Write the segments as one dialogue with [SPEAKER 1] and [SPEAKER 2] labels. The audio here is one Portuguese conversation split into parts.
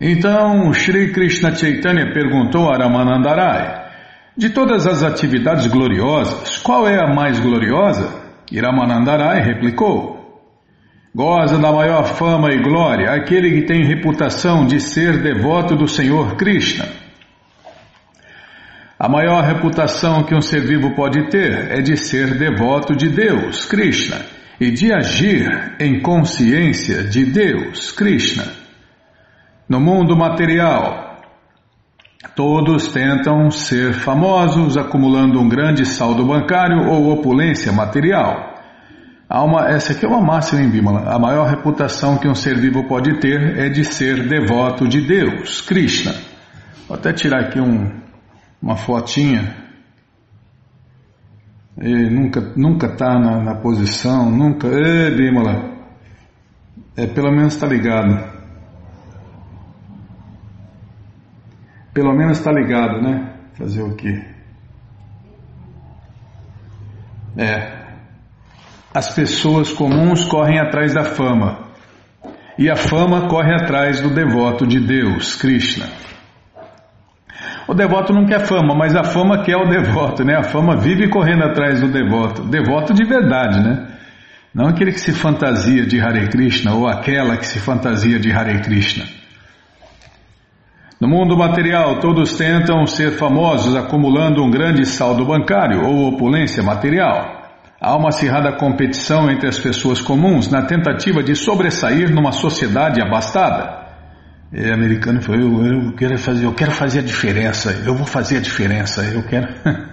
[SPEAKER 1] Então, Sri Krishna Chaitanya perguntou a Ramanandarai, de todas as atividades gloriosas, qual é a mais gloriosa? E Ramanandarai replicou, goza da maior fama e glória aquele que tem reputação de ser devoto do Senhor Krishna. A maior reputação que um ser vivo pode ter é de ser devoto de Deus, Krishna, e de agir em consciência de Deus, Krishna. No mundo material, todos tentam ser famosos, acumulando um grande saldo bancário ou opulência material. Uma, essa aqui é uma máxima em Bimala. A maior reputação que um ser vivo pode ter é de ser devoto de Deus, Krishna. Vou até tirar aqui um, uma fotinha. E nunca nunca está na, na, posição, nunca. Ê, Bimala. É, pelo menos está ligado. Pelo menos está ligado, né? Fazer o quê? É. As pessoas comuns correm atrás da fama. E a fama corre atrás do devoto de Deus, Krishna. O devoto não quer fama, mas a fama quer o devoto, né? A fama vive correndo atrás do devoto. Devoto de verdade, né? Não aquele que se fantasia de Hare Krishna ou aquela que se fantasia de Hare Krishna. No mundo material, todos tentam ser famosos acumulando um grande saldo bancário ou opulência material. Há uma acirrada competição entre as pessoas comuns na tentativa de sobressair numa sociedade abastada. O americano falou: eu, eu, quero fazer, eu quero fazer a diferença, eu vou fazer a diferença, eu quero.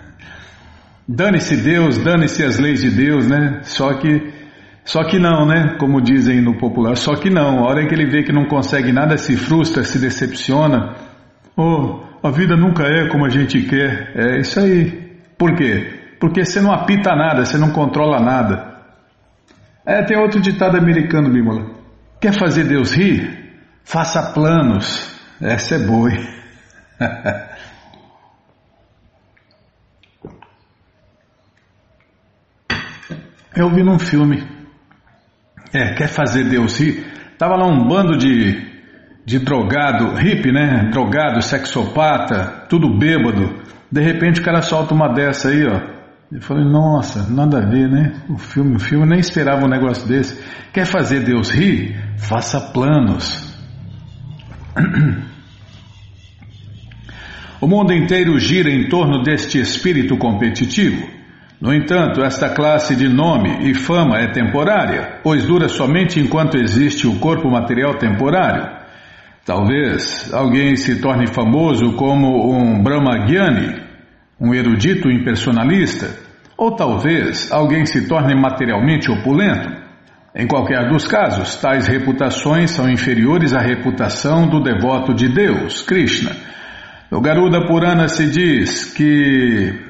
[SPEAKER 1] dane-se Deus, dane-se as leis de Deus, né? Só que só que não, né? Como dizem no popular, só que não. A hora que ele vê que não consegue nada, se frustra, se decepciona. Oh, a vida nunca é como a gente quer. É isso aí. Por quê? Porque você não apita nada, você não controla nada. É, tem outro ditado americano, Bímola. Quer fazer Deus rir? Faça planos. Essa é boa. Eu vi num filme é, quer fazer Deus rir? Tava lá um bando de, de drogado, hippie, né? Drogado, sexopata, tudo bêbado. De repente o cara solta uma dessa aí, ó. Eu falei, nossa, nada a ver, né? O filme, o filme nem esperava um negócio desse. Quer fazer Deus rir? Faça planos. O mundo inteiro gira em torno deste espírito competitivo. No entanto, esta classe de nome e fama é temporária, pois dura somente enquanto existe o corpo material temporário. Talvez alguém se torne famoso como um Brahmagyani, um erudito impersonalista, ou talvez alguém se torne materialmente opulento. Em qualquer dos casos, tais reputações são inferiores à reputação do devoto de Deus, Krishna. No Garuda Purana se diz que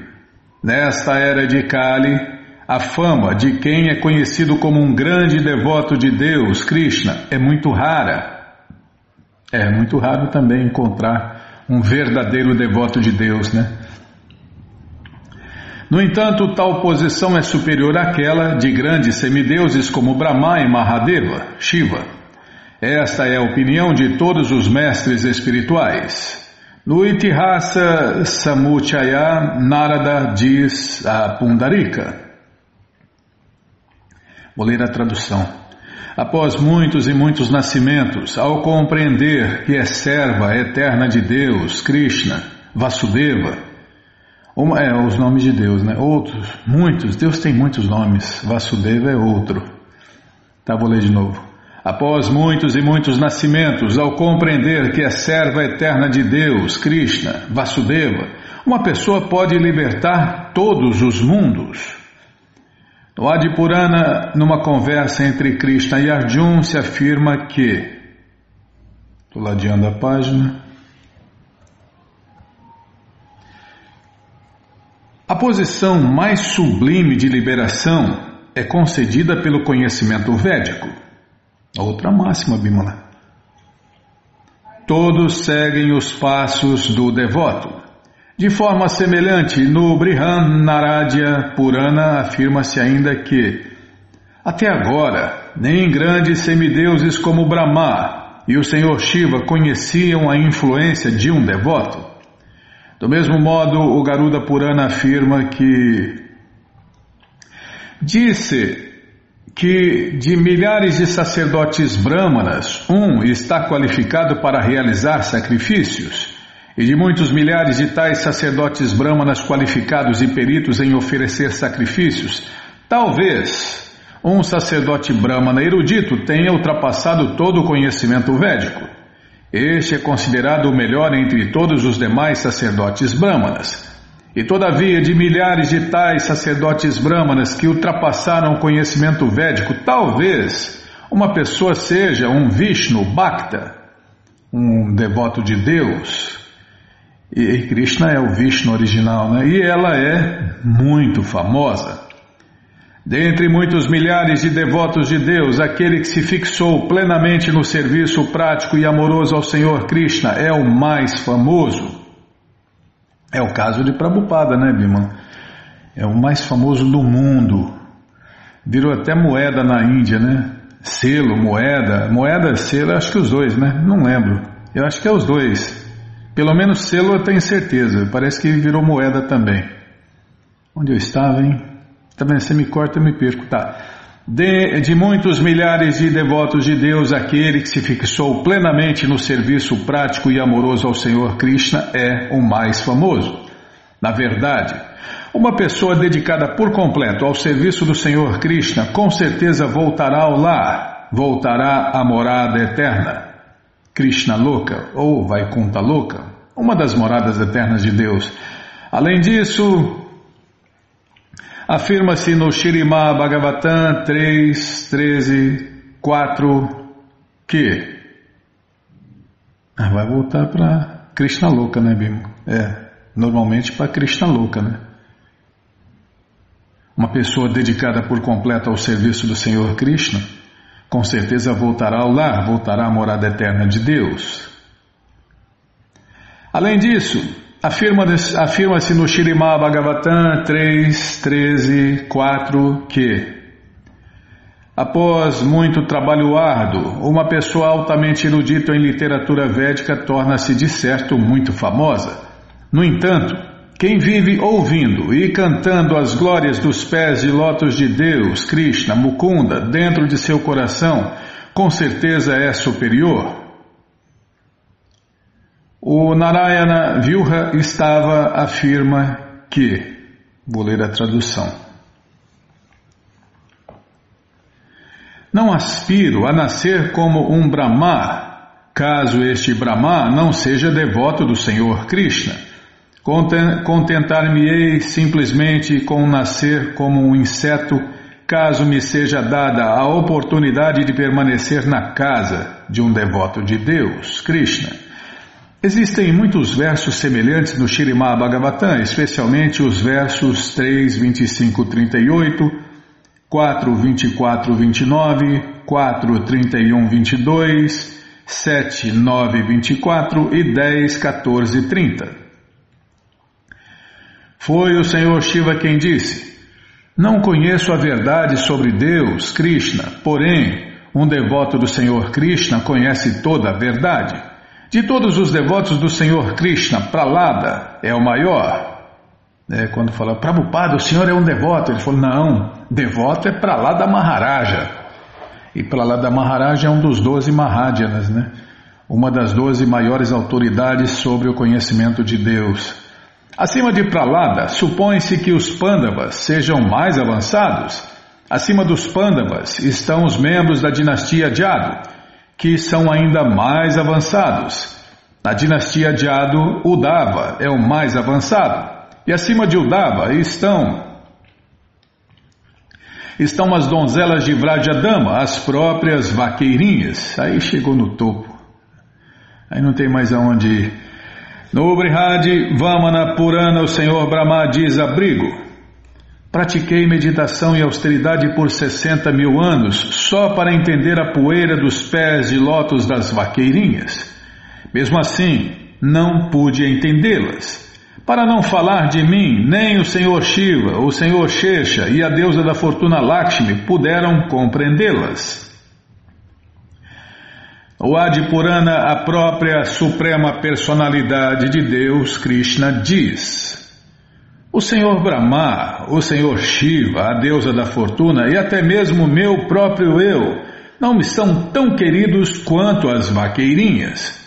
[SPEAKER 1] Nesta era de Kali, a fama de quem é conhecido como um grande devoto de Deus, Krishna, é muito rara. É muito raro também encontrar um verdadeiro devoto de Deus, né? No entanto, tal posição é superior àquela de grandes semideuses como Brahma e Mahadeva, Shiva. Esta é a opinião de todos os mestres espirituais. No Itihasa Samuchaya, Narada diz a Pundarika. Vou ler a tradução. Após muitos e muitos nascimentos, ao compreender que é serva eterna de Deus, Krishna, Vasudeva, uma, é, os nomes de Deus, né? Outros, muitos, Deus tem muitos nomes, Vasudeva é outro. Tá, vou ler de novo. Após muitos e muitos nascimentos, ao compreender que é serva eterna de Deus, Krishna, Vasudeva, uma pessoa pode libertar todos os mundos. No Adipurana, numa conversa entre Krishna e Arjun, se afirma que. Estou ladeando a página. A posição mais sublime de liberação é concedida pelo conhecimento védico. Outra máxima, Bimala. Todos seguem os passos do devoto. De forma semelhante, no Brihan Naradya Purana afirma-se ainda que, até agora, nem grandes semideuses como Brahma, e o Senhor Shiva conheciam a influência de um devoto. Do mesmo modo, o Garuda Purana afirma que disse que de milhares de sacerdotes brahmanas, um está qualificado para realizar sacrifícios, e de muitos milhares de tais sacerdotes brahmanas qualificados e peritos em oferecer sacrifícios, talvez um sacerdote brahmana erudito tenha ultrapassado todo o conhecimento védico. Este é considerado o melhor entre todos os demais sacerdotes brahmanas. E todavia, de milhares de tais sacerdotes brahmanas que ultrapassaram o conhecimento védico, talvez uma pessoa seja um Vishnu Bhakta, um devoto de Deus. E Krishna é o Vishnu original, né? E ela é muito famosa. Dentre muitos milhares de devotos de Deus, aquele que se fixou plenamente no serviço prático e amoroso ao Senhor Krishna é o mais famoso. É o caso de Prabhupada, né, Bima? É o mais famoso do mundo. Virou até moeda na Índia, né? Selo, moeda. Moeda, selo, acho que os dois, né? Não lembro. Eu acho que é os dois. Pelo menos selo eu tenho certeza. Parece que virou moeda também. Onde eu estava, hein? Também você me corta, eu me perco, tá? De, de, muitos milhares de devotos de Deus, aquele que se fixou plenamente no serviço prático e amoroso ao Senhor Krishna é o mais famoso. Na verdade, uma pessoa dedicada por completo ao serviço do Senhor Krishna com certeza voltará ao lar, voltará à morada eterna. Krishna Loka ou Vaikunta Loka, uma das moradas eternas de Deus. Além disso, Afirma-se no Shirimá Bhagavatam 3, 13, 4 que. Ah, vai voltar para Krishna Louca, né, Bimo? É, normalmente para Krishna Louca, né? Uma pessoa dedicada por completo ao serviço do Senhor Krishna, com certeza voltará ao lar, voltará à morada eterna de Deus. Além disso, Afirma-se afirma no Shirimá Bhagavatam 3, 13, 4 que, após muito trabalho árduo, uma pessoa altamente erudita em literatura védica torna-se de certo muito famosa. No entanto, quem vive ouvindo e cantando as glórias dos pés de lótus de Deus, Krishna, Mukunda, dentro de seu coração, com certeza é superior. O Narayana Vilha estava afirma que, vou ler a tradução. Não aspiro a nascer como um Brahma, caso este Brahma não seja devoto do Senhor Krishna. Contentar-me-ei simplesmente com nascer como um inseto, caso me seja dada a oportunidade de permanecer na casa de um devoto de Deus, Krishna. Existem muitos versos semelhantes no Shirimá Bhagavatam, especialmente os versos 3, 25, 38, 4, 24, 29, 4, 31, 22, 7, 9, 24 e 10, 14, 30. Foi o Senhor Shiva quem disse: Não conheço a verdade sobre Deus, Krishna, porém, um devoto do Senhor Krishna conhece toda a verdade. De todos os devotos do Senhor Krishna, Pralada é o maior. É, quando fala, Prabhupada, o senhor é um devoto. Ele falou, não, devoto é Pralada Maharaja. E Pralada Maharaja é um dos doze Mahadyanas, né? Uma das doze maiores autoridades sobre o conhecimento de Deus. Acima de Pralada, supõe-se que os Pandavas sejam mais avançados. Acima dos Pandavas estão os membros da dinastia Jadu que são ainda mais avançados. Na dinastia de Ado, Udava é o mais avançado. E acima de Udava estão estão as donzelas de Vrajadama, as próprias vaqueirinhas. Aí chegou no topo. Aí não tem mais aonde ir. No Brihad Vamana Purana, o Senhor Brahma diz abrigo. Pratiquei meditação e austeridade por 60 mil anos só para entender a poeira dos pés de lótus das vaqueirinhas. Mesmo assim, não pude entendê-las. Para não falar de mim, nem o Senhor Shiva, o Senhor Shesha e a deusa da fortuna Lakshmi puderam compreendê-las. O Adipurana, a própria suprema personalidade de Deus, Krishna, diz: O Senhor Brahma, o Senhor Shiva, a deusa da fortuna e até mesmo meu próprio eu não me são tão queridos quanto as vaqueirinhas.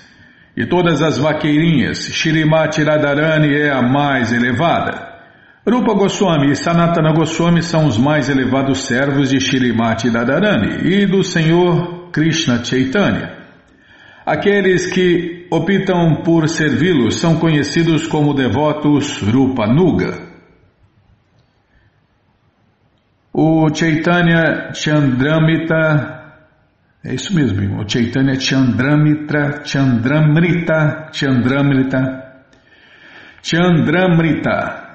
[SPEAKER 1] E todas as vaqueirinhas, Shirimati Radharani é a mais elevada. Rupa Goswami e Sanatana Goswami são os mais elevados servos de Shirimati Radharani e do Senhor Krishna Chaitanya. Aqueles que optam por servi-los são conhecidos como devotos Rupa Nuga. O Chaitanya Chandramita é isso mesmo, irmão. O Chaitanya Chandramitra, Chandramrita, Chandramrita, Chandramrita.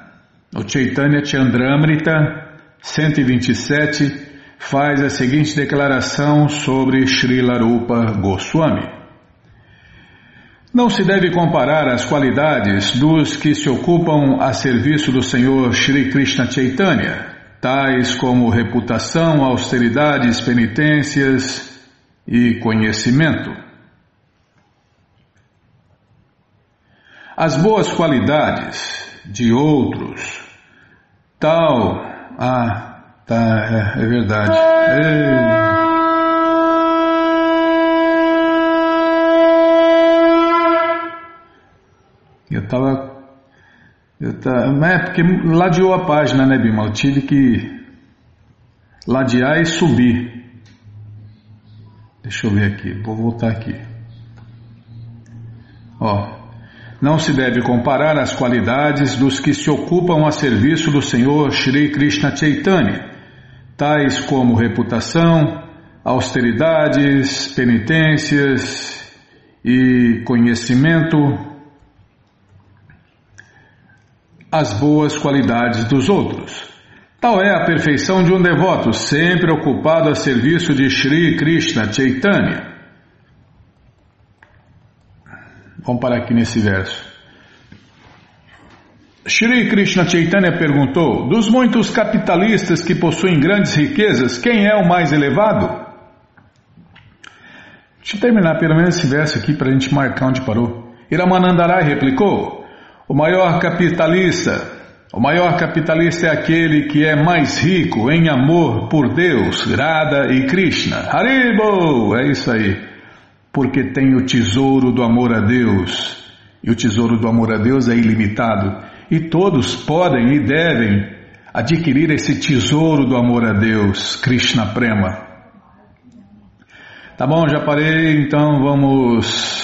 [SPEAKER 1] O Chaitanya Chandramrita 127 faz a seguinte declaração sobre Srila Rupa Goswami. Não se deve comparar as qualidades dos que se ocupam a serviço do Senhor Sri Krishna Chaitanya, tais como reputação, austeridades, penitências, e conhecimento. As boas qualidades de outros, tal. Ah, tá, é, é verdade. Ei. Eu tava. Eu tava é porque ladeou a página, né, Bima? Eu tive que ladear e subir. Deixa eu ver aqui, vou voltar aqui. Ó, não se deve comparar as qualidades dos que se ocupam a serviço do Senhor Shri Krishna Chaitanya, tais como reputação, austeridades, penitências e conhecimento, as boas qualidades dos outros. Tal é a perfeição de um devoto, sempre ocupado a serviço de Sri Krishna Chaitanya. Vamos parar aqui nesse verso. Shri Krishna Chaitanya perguntou: Dos muitos capitalistas que possuem grandes riquezas, quem é o mais elevado? Deixa eu terminar pelo menos esse verso aqui para a gente marcar onde parou. Iramanandarai replicou: O maior capitalista o maior capitalista é aquele que é mais rico em amor por Deus, Radha e Krishna. Haribo! É isso aí. Porque tem o tesouro do amor a Deus. E o tesouro do amor a Deus é ilimitado. E todos podem e devem adquirir esse tesouro do amor a Deus, Krishna Prema. Tá bom, já parei, então vamos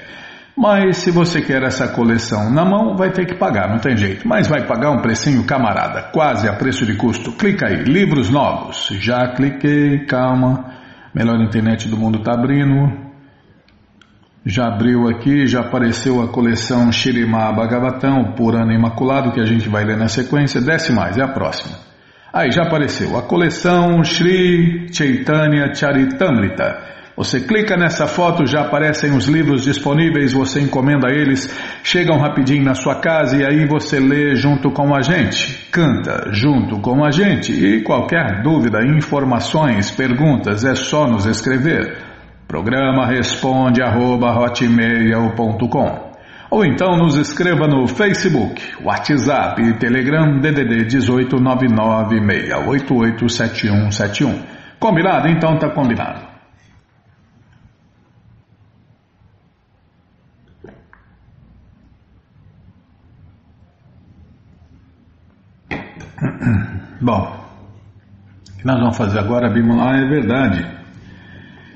[SPEAKER 1] Mas se você quer essa coleção na mão, vai ter que pagar, não tem jeito. Mas vai pagar um precinho camarada, quase a preço de custo. Clica aí, livros novos. Já cliquei, calma. Melhor internet do mundo está abrindo. Já abriu aqui, já apareceu a coleção Shirima Bhagavatam, Purana Imaculado, que a gente vai ler na sequência. Desce mais, é a próxima. Aí já apareceu a coleção Sri Chaitanya Charitamrita. Você clica nessa foto, já aparecem os livros disponíveis, você encomenda eles, chegam rapidinho na sua casa e aí você lê junto com a gente, canta junto com a gente. E qualquer dúvida, informações, perguntas, é só nos escrever. Programa responde arroba, ou então nos escreva no Facebook, WhatsApp e Telegram DDD 18996887171. Combinado? Então tá combinado. Bom, o que nós vamos fazer agora, Bimala, é verdade.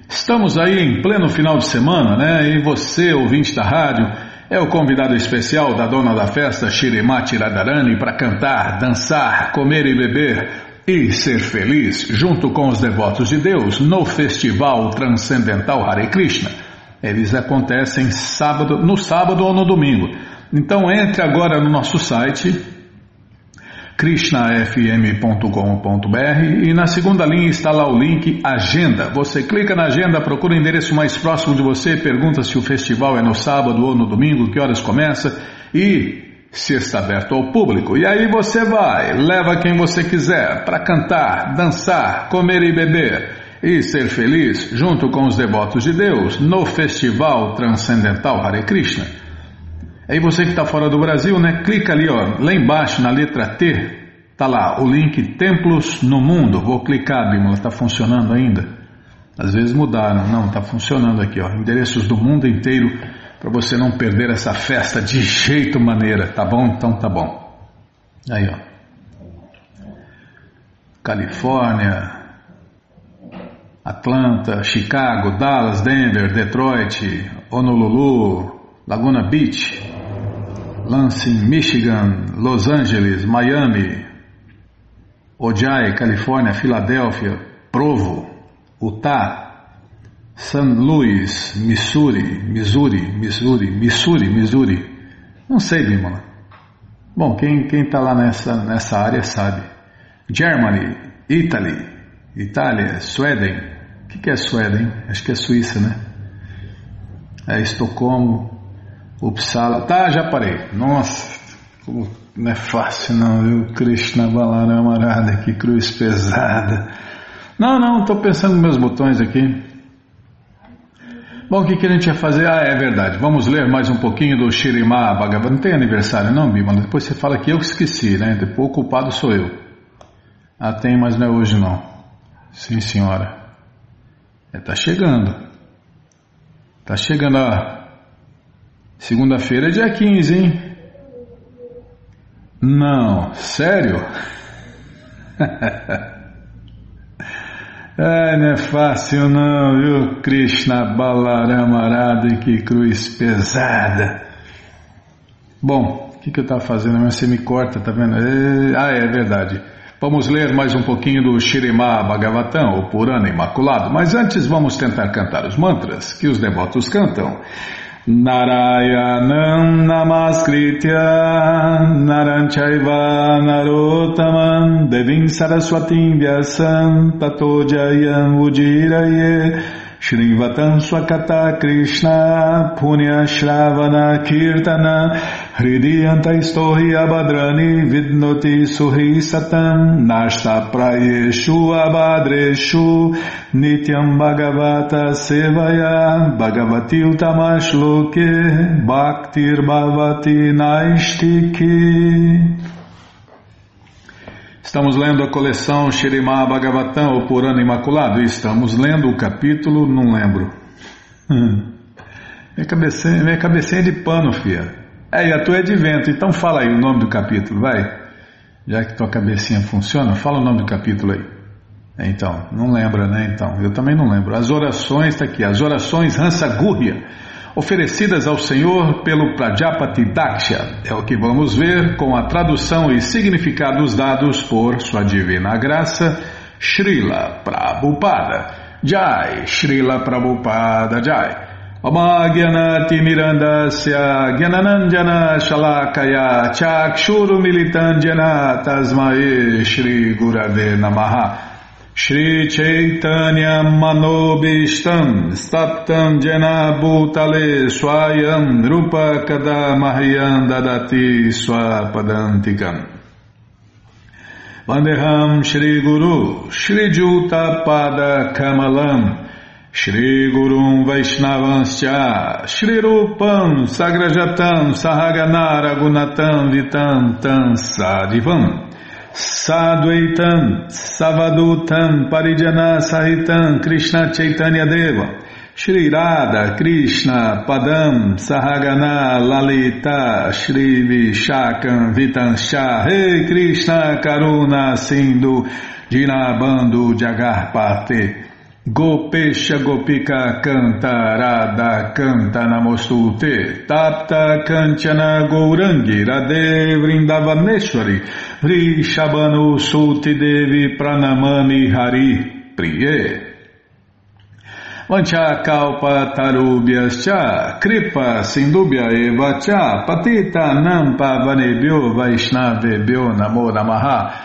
[SPEAKER 1] Estamos aí em pleno final de semana, né? E você, ouvinte da rádio, é o convidado especial da dona da festa, Shirimati Radharani, para cantar, dançar, comer e beber e ser feliz junto com os devotos de Deus no Festival Transcendental Hare Krishna. Eles acontecem sábado, no sábado ou no domingo. Então entre agora no nosso site krishnafm.com.br e na segunda linha está lá o link Agenda. Você clica na agenda, procura o endereço mais próximo de você, pergunta se o festival é no sábado ou no domingo, que horas começa e se está aberto ao público. E aí você vai, leva quem você quiser para cantar, dançar, comer e beber e ser feliz junto com os devotos de Deus no Festival Transcendental Hare Krishna. Aí você que está fora do Brasil, né? Clica ali, ó, lá embaixo na letra T, tá lá o link Templos no Mundo. Vou clicar, Bímola, está funcionando ainda. Às vezes mudaram, não, está funcionando aqui, ó. Endereços do mundo inteiro para você não perder essa festa de jeito maneira, tá bom? Então tá bom. Aí, ó. Califórnia, Atlanta, Chicago, Dallas, Denver, Detroit, Honolulu, Laguna Beach, Lansing, Michigan, Los Angeles, Miami, Ojai, Califórnia, Filadélfia, Provo, Utah, St. Louis, Missouri, Missouri, Missouri, Missouri, Missouri. Não sei, Bimala. Bom, quem está lá nessa, nessa área sabe. Germany, Italy, Itália, Sweden. O que, que é Sweden? Acho que é Suíça, né? É Estocolmo, Uppsala. Tá, já parei. Nossa, como não é fácil não, viu? Krishna Balaram que cruz pesada. Não, não, estou pensando nos meus botões aqui. Bom, o que, que a gente ia fazer? Ah, é verdade. Vamos ler mais um pouquinho do Shirimá Bhagavad. Não tem aniversário não, Bima? Depois você fala que eu esqueci, né? Depois o culpado sou eu. Ah, tem, mas não é hoje não. Sim, senhora. É, tá chegando. Tá chegando a Segunda-feira é dia 15, hein? Não, sério? é, não é fácil não, viu? Krishna Balaramarada, que cruz pesada. Bom, o que, que eu estava fazendo? Você me corta, tá vendo? É, ah, é verdade. Vamos ler mais um pouquinho do Shirimá Bhagavatam, o Purana Imaculado, mas antes vamos tentar cantar os mantras que os devotos cantam. Narayanam Namaskritya Naranchaiva Narotaman Devim Saraswatim Vyasam Tato Jayam Ujiraye Shrivatam Swakata Krishna Punya Shravana Kirtana Hridiyanta Istohi Abadrani Vidnoti Suhi Satam Nashta Prayeshu Abadreshu Nityam Bhagavata Sevaya Bhagavati Utamashloke Bhaktir Bhavati Naistiki Estamos lendo a coleção Shirimá Bhagavatam, o Purana Imaculado, e estamos lendo o capítulo, não lembro. Hum. Minha, cabecinha, minha cabecinha é de pano, filha. É, e a tua é de vento, então fala aí o nome do capítulo, vai. Já que tua cabecinha funciona, fala o nome do capítulo aí. É, então, não lembra, né? Então, eu também não lembro. As orações, está aqui, as orações Hansa Gurria oferecidas ao Senhor pelo Prajapati Daksha. É o que vamos ver com a tradução e significados dados por Sua Divina Graça, Srila Prabhupada. Jai, Srila Prabhupada Jai. Omagyanati Mirandasya Gyananandjana Shalakaya Chakshuru Militandjana Tasmae Shri Gurave Namaha Shri Chaitanya Manobishtam Staptam Jena Bhutale Swayam Rupa Kada Mahyam Dadati Swapadantikam. Vandeham Shri Guru Shri Juta Pada Kamalam Shri Gurum Vaishnavanscha Shri Rupam Sagrajatam Sahagana Ragunatam Vitam Tam Sadivam Sadhuaitam, Savadutam, Parijana Sahitam, Krishna Chaitanya Deva, Shri Radha, Krishna, Padam, Sahagana, Lalita, Shri Vishakam, Vitansha, Rei Krishna, Karuna, Sindhu, Dinabando, Jagarpate, Gopesha Gopika Canta Radha Canta Namostute Tapta Kanchana Gourangi Radhe Vrindavaneshwari Vrishabhanu Suti Devi Pranamani Hari Priye. Vanchakalpa tarubhyascha kripa sindubhya eva cha patita nampa vanebhyo vaishnavebhyo namo namaha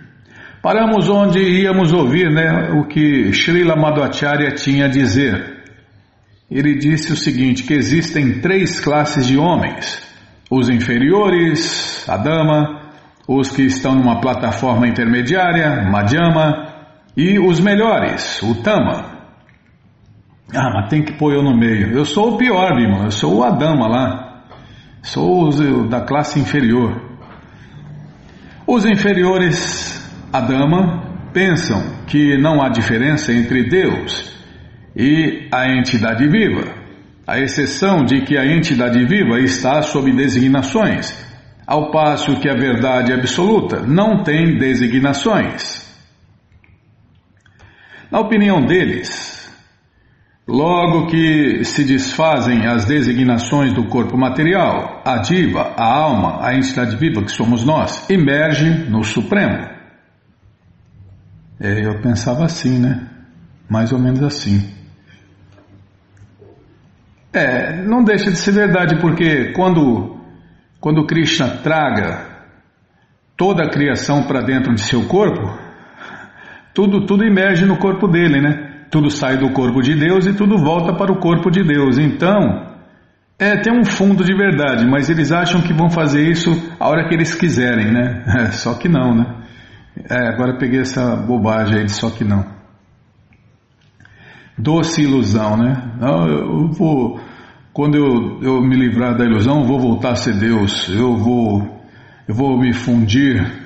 [SPEAKER 1] Paramos onde íamos ouvir né, o que Srila Madhvacharya tinha a dizer. Ele disse o seguinte, que existem três classes de homens. Os inferiores, a dama, os que estão numa plataforma intermediária, Madhyama, e os melhores, o Tama. Ah, mas tem que pôr eu no meio. Eu sou o pior, irmão. Eu sou o Adama lá. Sou o da classe inferior. Os inferiores, Adama, pensam que não há diferença entre Deus e a entidade viva, a exceção de que a entidade viva está sob designações, ao passo que a verdade absoluta não tem designações. Na opinião deles, Logo que se desfazem as designações do corpo material, a diva, a alma, a entidade viva que somos nós, emerge no Supremo. É, eu pensava assim, né? Mais ou menos assim. É, não deixa de ser verdade, porque quando, quando Krishna traga toda a criação para dentro de seu corpo, tudo, tudo emerge no corpo dele, né? tudo sai do corpo de Deus e tudo volta para o corpo de Deus. Então, é, tem um fundo de verdade, mas eles acham que vão fazer isso a hora que eles quiserem, né? É, só que não, né? É, agora peguei essa bobagem aí de só que não. Doce ilusão, né? Eu vou, quando eu, eu me livrar da ilusão, eu vou voltar a ser Deus. Eu vou, eu vou me fundir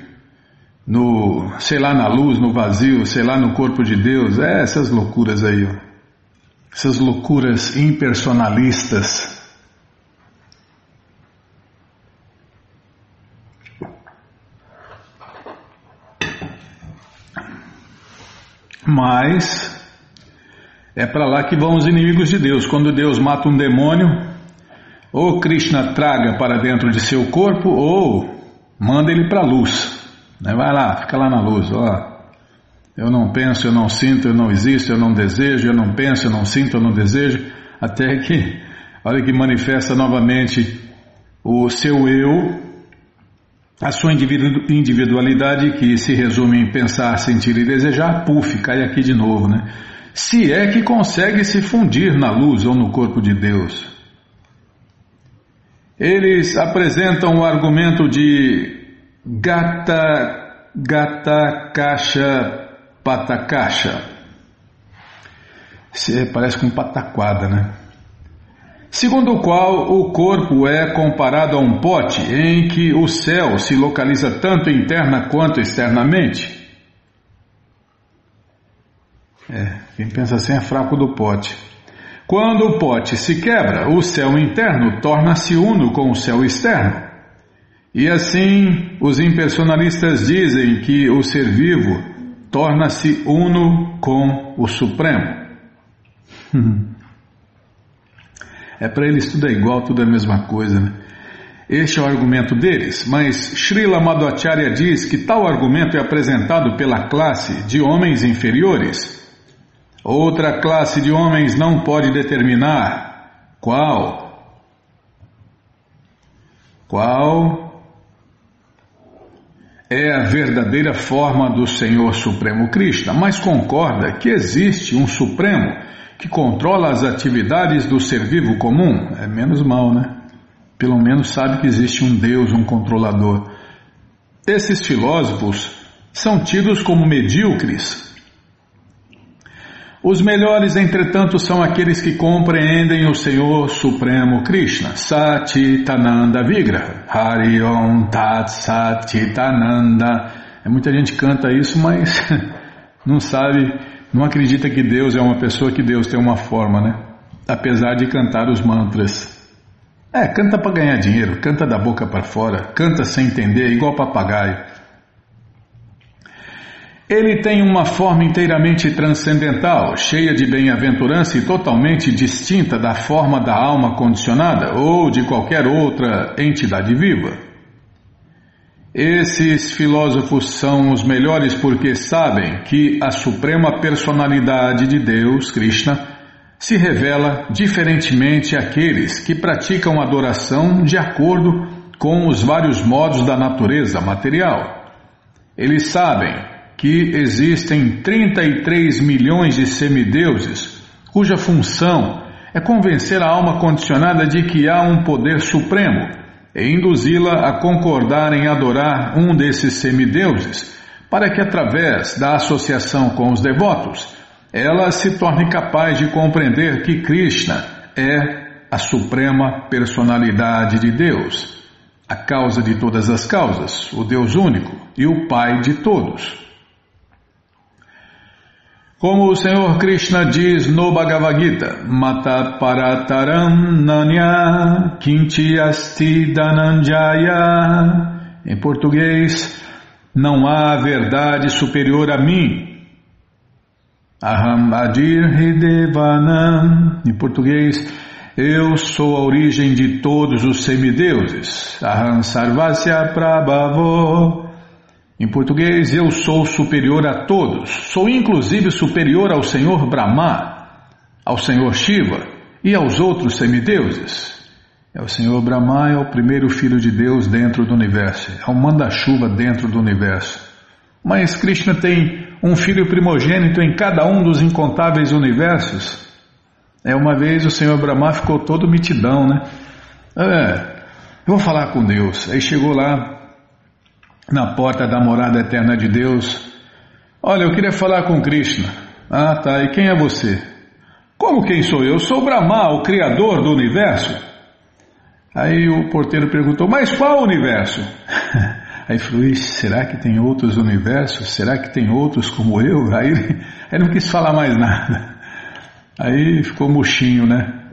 [SPEAKER 1] no, sei lá, na luz, no vazio, sei lá, no corpo de Deus, é essas loucuras aí, ó. essas loucuras impersonalistas. Mas é para lá que vão os inimigos de Deus. Quando Deus mata um demônio, ou Krishna traga para dentro de seu corpo, ou manda ele para a luz. Né? Vai lá, fica lá na luz, ó. Eu não penso, eu não sinto, eu não existo, eu não desejo, eu não penso, eu não sinto, eu não desejo, até que, olha que manifesta novamente o seu eu, a sua individualidade que se resume em pensar, sentir e desejar, puf, cai aqui de novo, né? Se é que consegue se fundir na luz ou no corpo de Deus. Eles apresentam o argumento de Gata, gata Caixa Patacaixa. Parece com pataquada, né? Segundo o qual o corpo é comparado a um pote em que o céu se localiza tanto interna quanto externamente. É, quem pensa assim é fraco do pote. Quando o pote se quebra, o céu interno torna-se uno com o céu externo. E assim, os impersonalistas dizem que o ser vivo torna-se uno com o Supremo. É para eles tudo é igual, tudo é a mesma coisa, né? Este é o argumento deles, mas Srila Madhvacharya diz que tal argumento é apresentado pela classe de homens inferiores. Outra classe de homens não pode determinar qual. Qual é a verdadeira forma do Senhor Supremo Krishna, mas concorda que existe um Supremo que controla as atividades do ser vivo comum. É menos mal, né? Pelo menos sabe que existe um Deus, um controlador. Esses filósofos são tidos como medíocres os melhores, entretanto, são aqueles que compreendem o Senhor Supremo Krishna, Satitananda Vigra, Hari Om Tat Satitananda. É, muita gente canta isso, mas não sabe, não acredita que Deus é uma pessoa, que Deus tem uma forma, né? apesar de cantar os mantras. É, canta para ganhar dinheiro, canta da boca para fora, canta sem entender, igual papagaio. Ele tem uma forma inteiramente transcendental, cheia de bem-aventurança e totalmente distinta da forma da alma condicionada ou de qualquer outra entidade viva. Esses filósofos são os melhores porque sabem que a suprema personalidade de Deus, Krishna, se revela diferentemente àqueles que praticam adoração de acordo com os vários modos da natureza material. Eles sabem que existem 33 milhões de semideuses cuja função é convencer a alma condicionada de que há um poder supremo e induzi-la a concordar em adorar um desses semideuses, para que através da associação com os devotos ela se torne capaz de compreender que Krishna é a suprema personalidade de Deus, a causa de todas as causas, o Deus único e o Pai de todos. Como o Senhor Krishna diz no Bhagavad Gita, Mata Parataram Nanya Kinti Asti Dananjaya, em português, não há verdade superior a mim, Aham Adir Hidevanam, em português, eu sou a origem de todos os semideuses. Aham Sarvasya Prabhavo. Em português, eu sou superior a todos. Sou inclusive superior ao Senhor Brahma, ao Senhor Shiva e aos outros semideuses. É o Senhor Brahma é o primeiro filho de Deus dentro do universo. É o manda-chuva dentro do universo. Mas Krishna tem um filho primogênito em cada um dos incontáveis universos. É uma vez o Senhor Brahma ficou todo mitidão, né? É, eu vou falar com Deus. Aí chegou lá na porta da morada eterna de Deus. Olha, eu queria falar com Krishna. Ah, tá. E quem é você? Como quem sou eu? Sou Brahma, o criador do universo. Aí o porteiro perguntou: Mas qual universo? Aí falou, será que tem outros universos? Será que tem outros como eu? Aí, aí não quis falar mais nada. Aí ficou murchinho, né?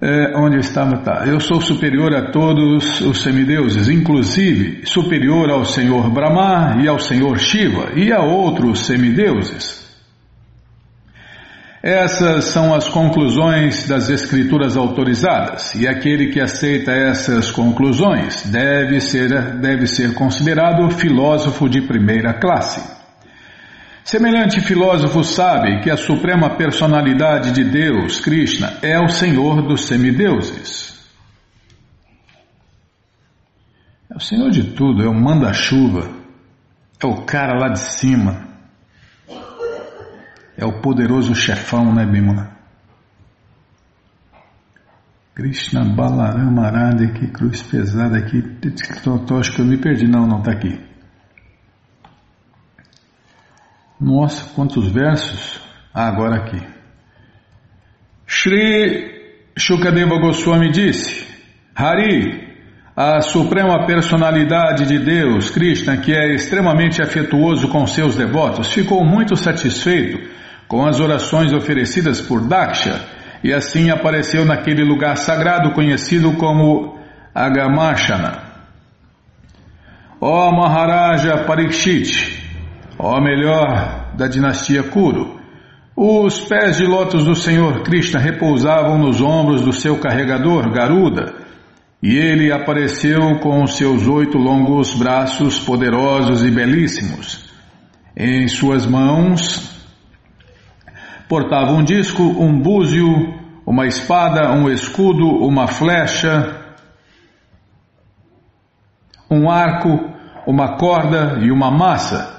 [SPEAKER 1] É, onde estava? Tá. Eu sou superior a todos os semideuses, inclusive superior ao Senhor Brahma e ao Senhor Shiva e a outros semideuses. Essas são as conclusões das escrituras autorizadas, e aquele que aceita essas conclusões deve ser, deve ser considerado filósofo de primeira classe. Semelhante filósofo sabe que a suprema personalidade de Deus, Krishna, é o Senhor dos semideuses. É o Senhor de tudo, é o manda-chuva, é o cara lá de cima. É o poderoso chefão, né, Bimala? Krishna Balarama Arada, que cruz pesada aqui. Que eu me perdi, não, não está aqui. Nossa, quantos versos? Ah, agora aqui. Shri Shukadeva Goswami disse: Hari, a suprema personalidade de Deus, Krishna, que é extremamente afetuoso com seus devotos, ficou muito satisfeito com as orações oferecidas por Daksha, e assim apareceu naquele lugar sagrado conhecido como Agamashana. Ó Maharaja Parikshit, ó melhor da dinastia Kuru, os pés de lótus do Senhor Krishna repousavam nos ombros do seu carregador, Garuda, e ele apareceu com seus oito longos braços poderosos e belíssimos. Em suas mãos Portava um disco, um búzio, uma espada, um escudo, uma flecha, um arco, uma corda e uma massa.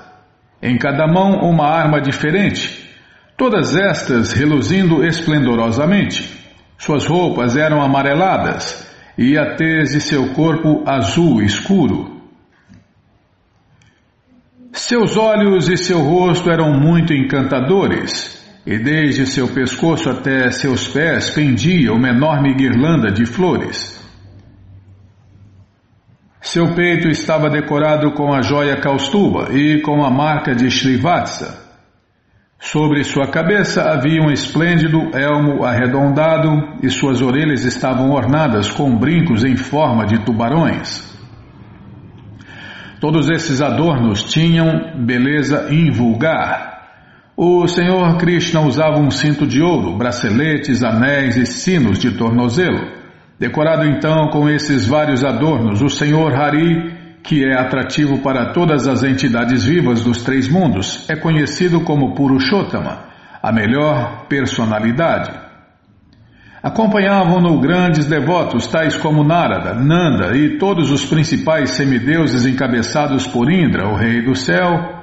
[SPEAKER 1] Em cada mão, uma arma diferente. Todas estas reluzindo esplendorosamente. Suas roupas eram amareladas e a tez de seu corpo azul escuro. Seus olhos e seu rosto eram muito encantadores e desde seu pescoço até seus pés pendia uma enorme guirlanda de flores. Seu peito estava decorado com a joia Kaustuba e com a marca de Srivatsa. Sobre sua cabeça havia um esplêndido elmo arredondado e suas orelhas estavam ornadas com brincos em forma de tubarões. Todos esses adornos tinham beleza invulgar. O Senhor Krishna usava um cinto de ouro, braceletes, anéis e sinos de tornozelo. Decorado então com esses vários adornos, o Senhor Hari, que é atrativo para todas as entidades vivas dos três mundos, é conhecido como Purushottama, a melhor personalidade. Acompanhavam-no grandes devotos, tais como Narada, Nanda e todos os principais semideuses encabeçados por Indra, o rei do céu,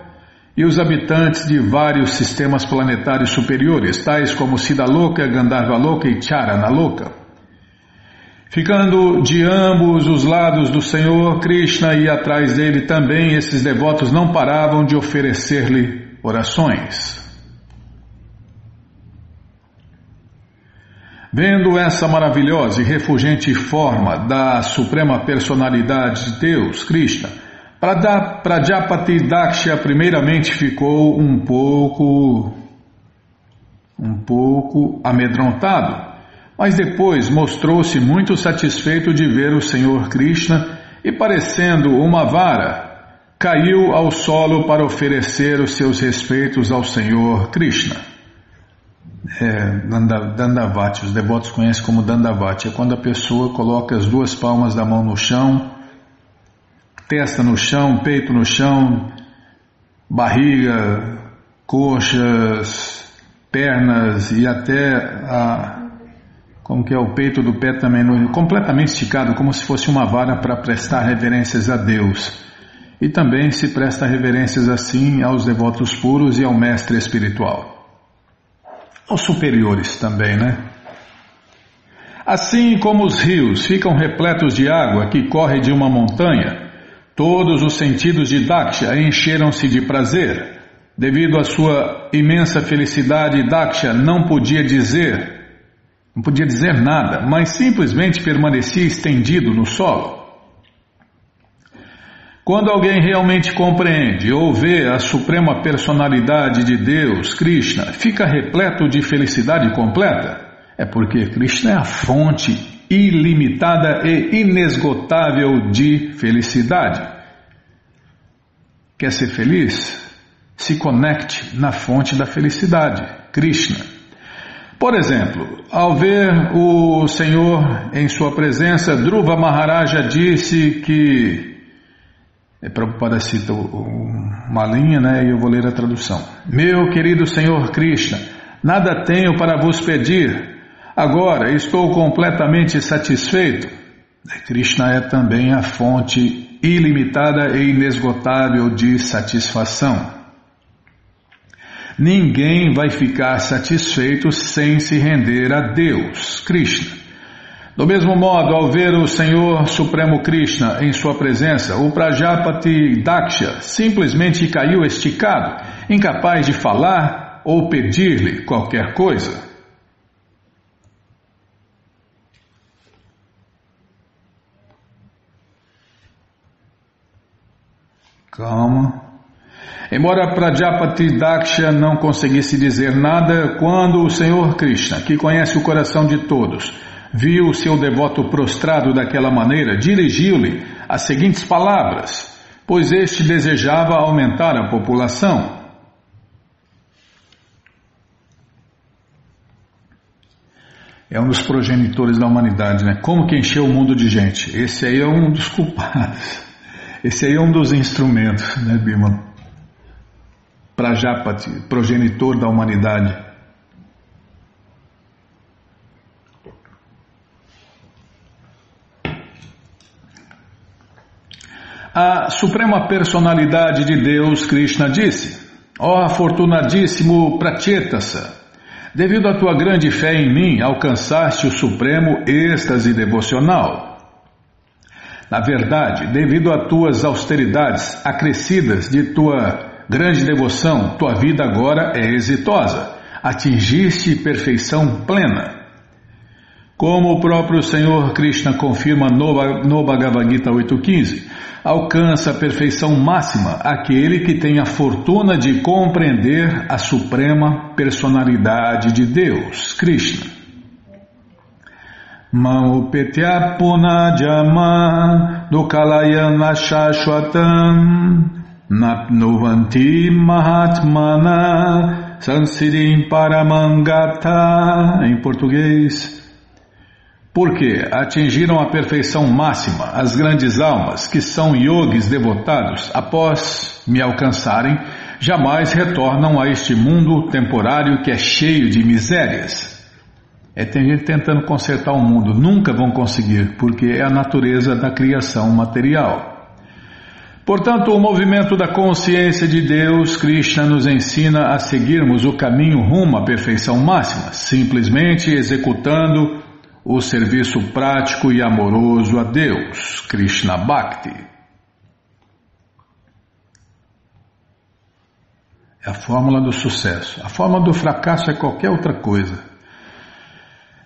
[SPEAKER 1] e os habitantes de vários sistemas planetários superiores, tais como Siddhaloka, Gandharvaloka e Charanaloka. Ficando de ambos os lados do Senhor Krishna e atrás dele também, esses devotos não paravam de oferecer-lhe orações. Vendo essa maravilhosa e refugente forma da Suprema Personalidade de Deus, Krishna, Prajapati Daksha primeiramente ficou um pouco um pouco amedrontado mas depois mostrou-se muito satisfeito de ver o Senhor Krishna e, parecendo uma vara, caiu ao solo para oferecer os seus respeitos ao Senhor Krishna. É, Dandavati, os devotos conhecem como Dandavati, é quando a pessoa coloca as duas palmas da mão no chão, testa no chão, peito no chão, barriga, coxas, pernas e até a, como que é o peito do pé também, completamente esticado, como se fosse uma vara para prestar reverências a Deus. E também se presta reverências assim aos devotos puros e ao mestre espiritual. Aos superiores também, né? Assim como os rios ficam repletos de água que corre de uma montanha, todos os sentidos de Daksha encheram-se de prazer. Devido à sua imensa felicidade, Daksha não podia dizer não podia dizer nada, mas simplesmente permanecia estendido no solo. Quando alguém realmente compreende ou vê a suprema personalidade de Deus, Krishna, fica repleto de felicidade completa. É porque Krishna é a fonte ilimitada e inesgotável de felicidade. Quer ser feliz? Se conecte na fonte da felicidade, Krishna. Por exemplo, ao ver o Senhor em sua presença, Dhruva Maharaja disse que. É Prabhupada cita uma linha, né? E eu vou ler a tradução. Meu querido Senhor Krishna, nada tenho para vos pedir. Agora estou completamente satisfeito. Krishna é também a fonte ilimitada e inesgotável de satisfação. Ninguém vai ficar satisfeito sem se render a Deus, Krishna. Do mesmo modo, ao ver o Senhor Supremo Krishna em sua presença, o Prajapati Daksha simplesmente caiu esticado, incapaz de falar ou pedir-lhe qualquer coisa. Calma. Embora Prajapati Daksha não conseguisse dizer nada, quando o Senhor Krishna, que conhece o coração de todos, viu o seu devoto prostrado daquela maneira, dirigiu-lhe as seguintes palavras, pois este desejava aumentar a população. É um dos progenitores da humanidade, né? Como que encheu o mundo de gente? Esse aí é um dos culpados. Esse aí é um dos instrumentos, né, Bima? Prajapati, progenitor da humanidade. A Suprema Personalidade de Deus, Krishna, disse: Ó oh, afortunadíssimo Pratyetasa, devido à tua grande fé em mim, alcançaste o supremo êxtase devocional. Na verdade, devido a tuas austeridades acrescidas de tua grande devoção, tua vida agora é exitosa. Atingiste perfeição plena. Como o próprio Senhor Krishna confirma no Bhagavad Gita 8.15, alcança a perfeição máxima aquele que tem a fortuna de compreender a suprema personalidade de Deus, Krishna. Maupetya punajama dukalayana shashwatam napnuvanti mahatmana sansirim paramangata em português porque atingiram a perfeição máxima as grandes almas que são yogis devotados após me alcançarem, jamais retornam a este mundo temporário que é cheio de misérias. É tem gente tentando consertar o mundo, nunca vão conseguir, porque é a natureza da criação material. Portanto, o movimento da consciência de Deus, Krishna, nos ensina a seguirmos o caminho rumo à perfeição máxima, simplesmente executando o serviço prático e amoroso a Deus, Krishna Bhakti. É a fórmula do sucesso. A fórmula do fracasso é qualquer outra coisa.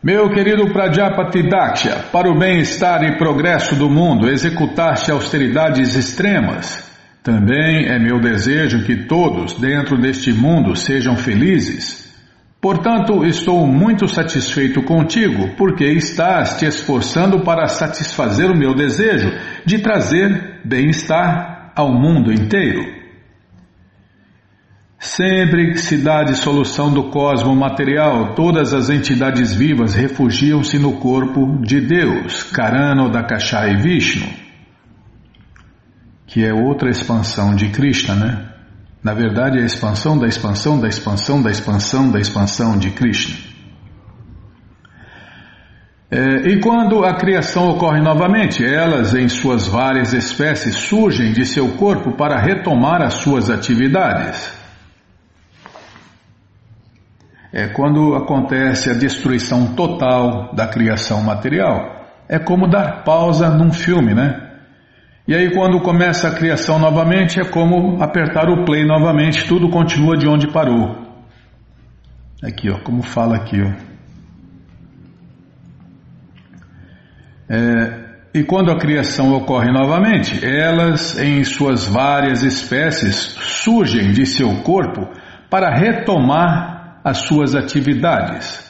[SPEAKER 1] Meu querido Prajapati Daksha, para o bem-estar e progresso do mundo, executaste austeridades extremas. Também é meu desejo que todos dentro deste mundo sejam felizes. Portanto, estou muito satisfeito contigo, porque estás te esforçando para satisfazer o meu desejo de trazer bem-estar ao mundo inteiro. Sempre que se dá de solução do cosmo material, todas as entidades vivas refugiam-se no corpo de Deus, Karano Dakashai Vishnu, que é outra expansão de Krishna, né? Na verdade, é a expansão da expansão da expansão da expansão da expansão de Krishna. É, e quando a criação ocorre novamente, elas, em suas várias espécies, surgem de seu corpo para retomar as suas atividades. É quando acontece a destruição total da criação material. É como dar pausa num filme, né? E aí, quando começa a criação novamente, é como apertar o play novamente, tudo continua de onde parou. Aqui, ó, como fala aqui, ó. É, e quando a criação ocorre novamente, elas, em suas várias espécies, surgem de seu corpo para retomar as suas atividades.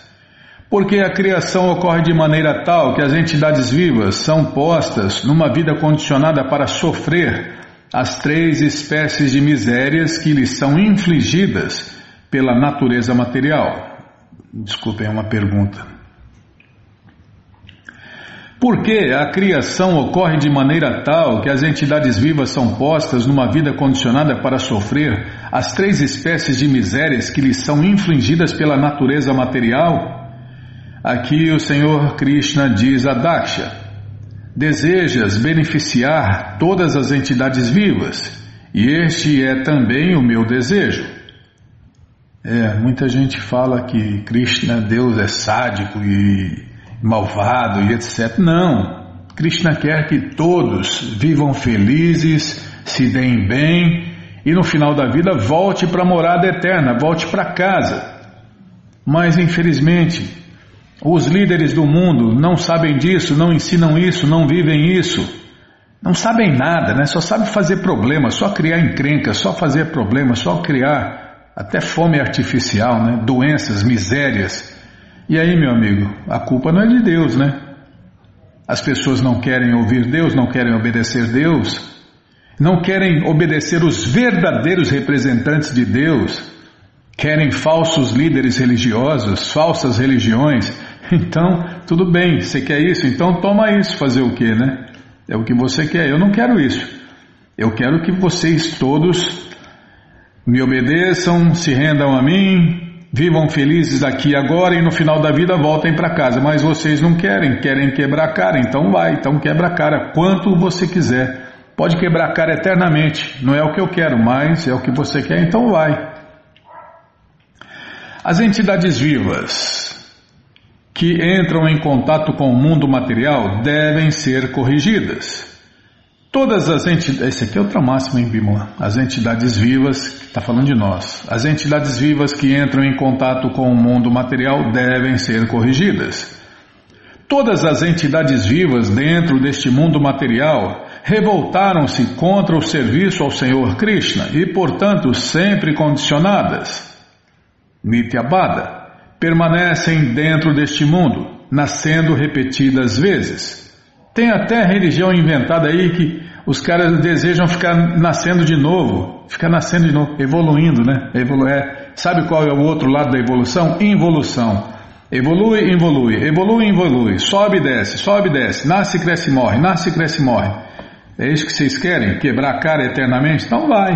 [SPEAKER 1] Porque a criação ocorre de maneira tal que as entidades vivas são postas numa vida condicionada para sofrer as três espécies de misérias que lhes são infligidas pela natureza material. Desculpem, é uma pergunta. Porque a criação ocorre de maneira tal que as entidades vivas são postas numa vida condicionada para sofrer as três espécies de misérias que lhes são infligidas pela natureza material? Aqui o Senhor Krishna diz a Daksha: Desejas beneficiar todas as entidades vivas, e este é também o meu desejo. É, muita gente fala que Krishna, Deus, é sádico e malvado e etc. Não. Krishna quer que todos vivam felizes, se deem bem e no final da vida volte para a morada eterna, volte para casa. Mas infelizmente, os líderes do mundo não sabem disso, não ensinam isso, não vivem isso. Não sabem nada, né? Só sabem fazer problema, só criar encrenca, só fazer problema, só criar até fome artificial, né? Doenças, misérias. E aí, meu amigo, a culpa não é de Deus, né? As pessoas não querem ouvir Deus, não querem obedecer Deus, não querem obedecer os verdadeiros representantes de Deus, querem falsos líderes religiosos, falsas religiões, então, tudo bem, você quer isso? Então toma isso, fazer o que, né? É o que você quer. Eu não quero isso. Eu quero que vocês todos me obedeçam, se rendam a mim, vivam felizes aqui agora e no final da vida voltem para casa. Mas vocês não querem, querem quebrar a cara, então vai, então quebra a cara quanto você quiser. Pode quebrar a cara eternamente, não é o que eu quero, mas é o que você quer, então vai. As entidades vivas, que entram em contato com o mundo material devem ser corrigidas. Todas as entidades, esse aqui é outra máxima em Bimala, as entidades vivas, está falando de nós, as entidades vivas que entram em contato com o mundo material devem ser corrigidas. Todas as entidades vivas dentro deste mundo material revoltaram-se contra o serviço ao Senhor Krishna e, portanto, sempre condicionadas. Nityabada permanecem dentro deste mundo, nascendo repetidas vezes. Tem até religião inventada aí que os caras desejam ficar nascendo de novo, ficar nascendo de novo, evoluindo, né? Evolu é, sabe qual é o outro lado da evolução? Involução. Evolui, evolui, evolui, evolui, sobe e desce, sobe e desce, nasce, cresce morre, nasce, cresce morre. É isso que vocês querem? Quebrar a cara eternamente? Então vai.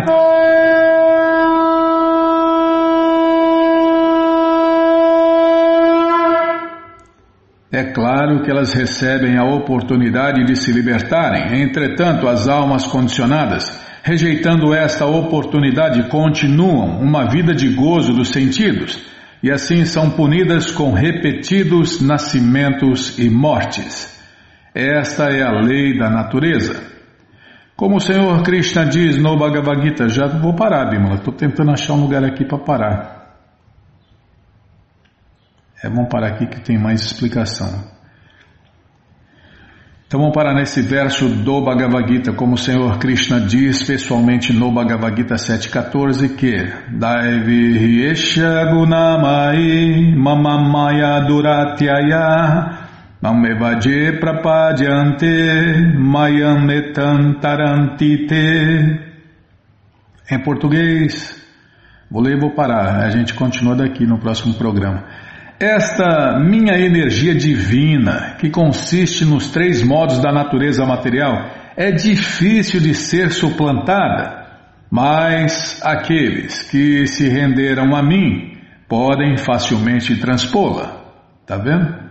[SPEAKER 1] É claro que elas recebem a oportunidade de se libertarem, entretanto, as almas condicionadas, rejeitando esta oportunidade, continuam uma vida de gozo dos sentidos e assim são punidas com repetidos nascimentos e mortes. Esta é a lei da natureza. Como o Senhor Krishna diz no Bhagavad Gita, já vou parar, Bimala, estou tentando achar um lugar aqui para parar. É bom parar aqui que tem mais explicação. Então vamos parar nesse verso do Bhagavad Gita, como o Senhor Krishna diz pessoalmente no Bhagavad Gita 7.14 que Daivi Hiesha Gunamai Mamamaya Duratyaya Mamevaje Prapadyante Mayam Metantarantite Em português, vou ler e vou parar, a gente continua daqui no próximo programa. Esta minha energia divina, que consiste nos três modos da natureza material, é difícil de ser suplantada, mas aqueles que se renderam a mim podem facilmente transpô-la. Está vendo?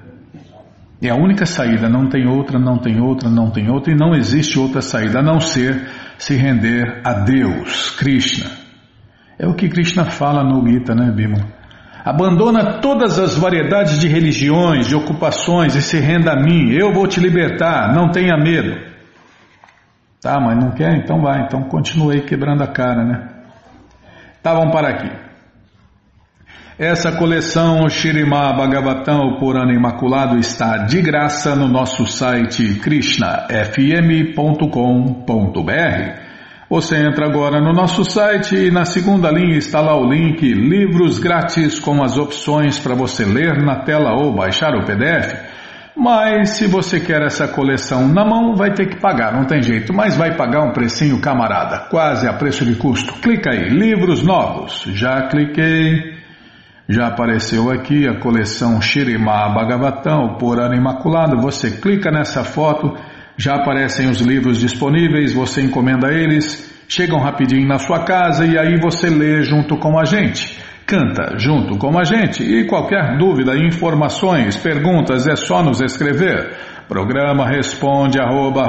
[SPEAKER 1] É a única saída, não tem outra, não tem outra, não tem outra, e não existe outra saída a não ser se render a Deus, Krishna. É o que Krishna fala no Gita, né, Bima? Abandona todas as variedades de religiões, de ocupações e se renda a mim. Eu vou te libertar, não tenha medo. Tá, mas não quer? Então vai. Então continue quebrando a cara, né? Tá, vamos parar aqui. Essa coleção Shirima Bhagavatam, Purana Imaculado, está de graça no nosso site krishnafm.com.br. Você entra agora no nosso site e na segunda linha está lá o link Livros Grátis com as opções para você ler na tela ou baixar o PDF. Mas se você quer essa coleção na mão, vai ter que pagar, não tem jeito, mas vai pagar um precinho camarada, quase a preço de custo. Clica aí, livros novos. Já cliquei. Já apareceu aqui a coleção Shirima Bhagavatam, o Purana Imaculado. Você clica nessa foto já aparecem os livros disponíveis, você encomenda eles, chegam rapidinho na sua casa e aí você lê junto com a gente. Canta junto com a gente e qualquer dúvida, informações, perguntas é só nos escrever. Programa responde arroba,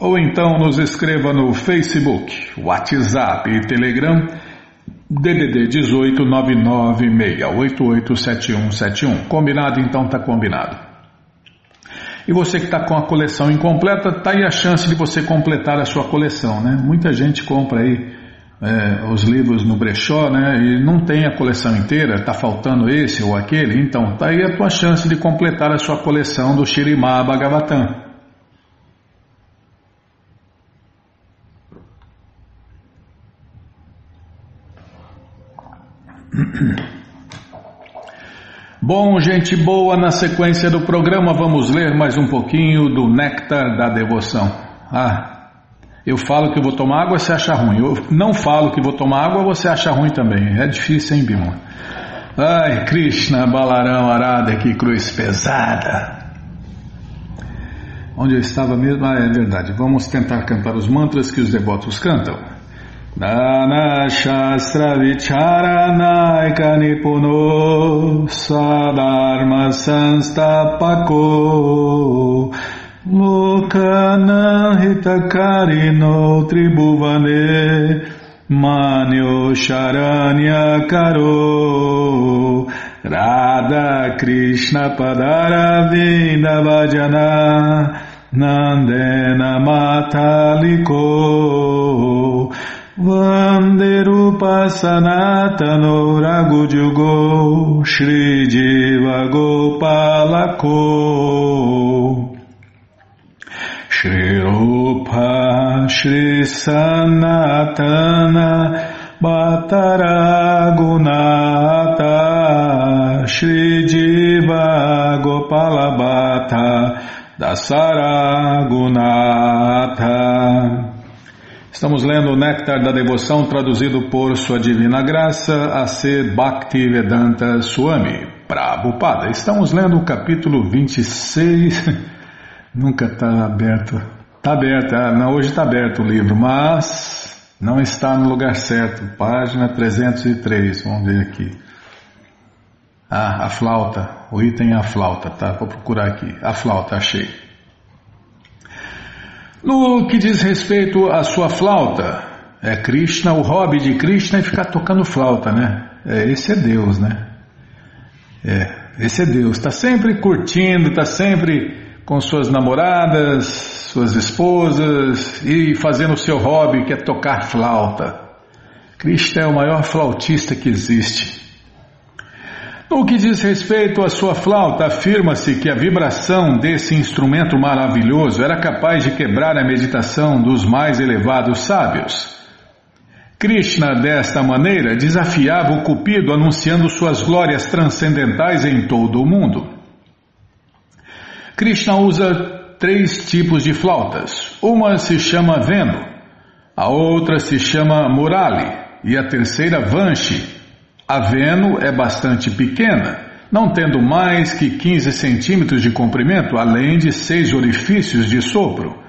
[SPEAKER 1] ou então nos escreva no Facebook, WhatsApp e Telegram DDD 18 996887171. Combinado? Então tá combinado. E você que está com a coleção incompleta, está aí a chance de você completar a sua coleção, né? Muita gente compra aí é, os livros no brechó, né? E não tem a coleção inteira, está faltando esse ou aquele, então está aí a tua chance de completar a sua coleção do Shirimá Bhagavatam. Bom, gente boa, na sequência do programa vamos ler mais um pouquinho do Néctar da Devoção. Ah, eu falo que vou tomar água, você acha ruim. Eu não falo que vou tomar água, você acha ruim também. É difícil, hein, Bimon? Ai, Krishna, Balarão, Arada, que cruz pesada. Onde eu estava mesmo? Ah, é verdade. Vamos tentar cantar os mantras que os devotos cantam. Nana Shastra Vicharanaika Nipuno Sadharma Sanstapako Lokana Hitakarino Tribhuvane Manyo Sharanya Karo Radha Krishna Padara Vinda Vajana Nandena Mataliko Vanderupa Sanatano Ragudyugo Shri Jiva Gopalako Shri Rupa Shri Sanatana Bhattaragunata Shri Jiva Gopalabhata Dasaragunata Estamos lendo o Néctar da Devoção, traduzido por Sua Divina Graça, A.C. Bhaktivedanta Swami, Prabhupada. Estamos lendo o capítulo 26. Nunca está aberto. Está aberto, ah, não, hoje está aberto o livro, mas não está no lugar certo. Página 303, vamos ver aqui. Ah, a flauta. O item é a flauta, tá? Vou procurar aqui. A flauta, achei. No que diz respeito à sua flauta, é Krishna, o hobby de Krishna é ficar tocando flauta, né? É, esse é Deus, né? É, esse é Deus. Está sempre curtindo, está sempre com suas namoradas, suas esposas e fazendo o seu hobby que é tocar flauta. Krishna é o maior flautista que existe. No que diz respeito à sua flauta, afirma-se que a vibração desse instrumento maravilhoso era capaz de quebrar a meditação dos mais elevados sábios. Krishna, desta maneira, desafiava o Cupido anunciando suas glórias transcendentais em todo o mundo. Krishna usa três tipos de flautas. Uma se chama Venu, a outra se chama Murali e a terceira Vanshi a Veno é bastante pequena, não tendo mais que 15 centímetros de comprimento, além de seis orifícios de sopro.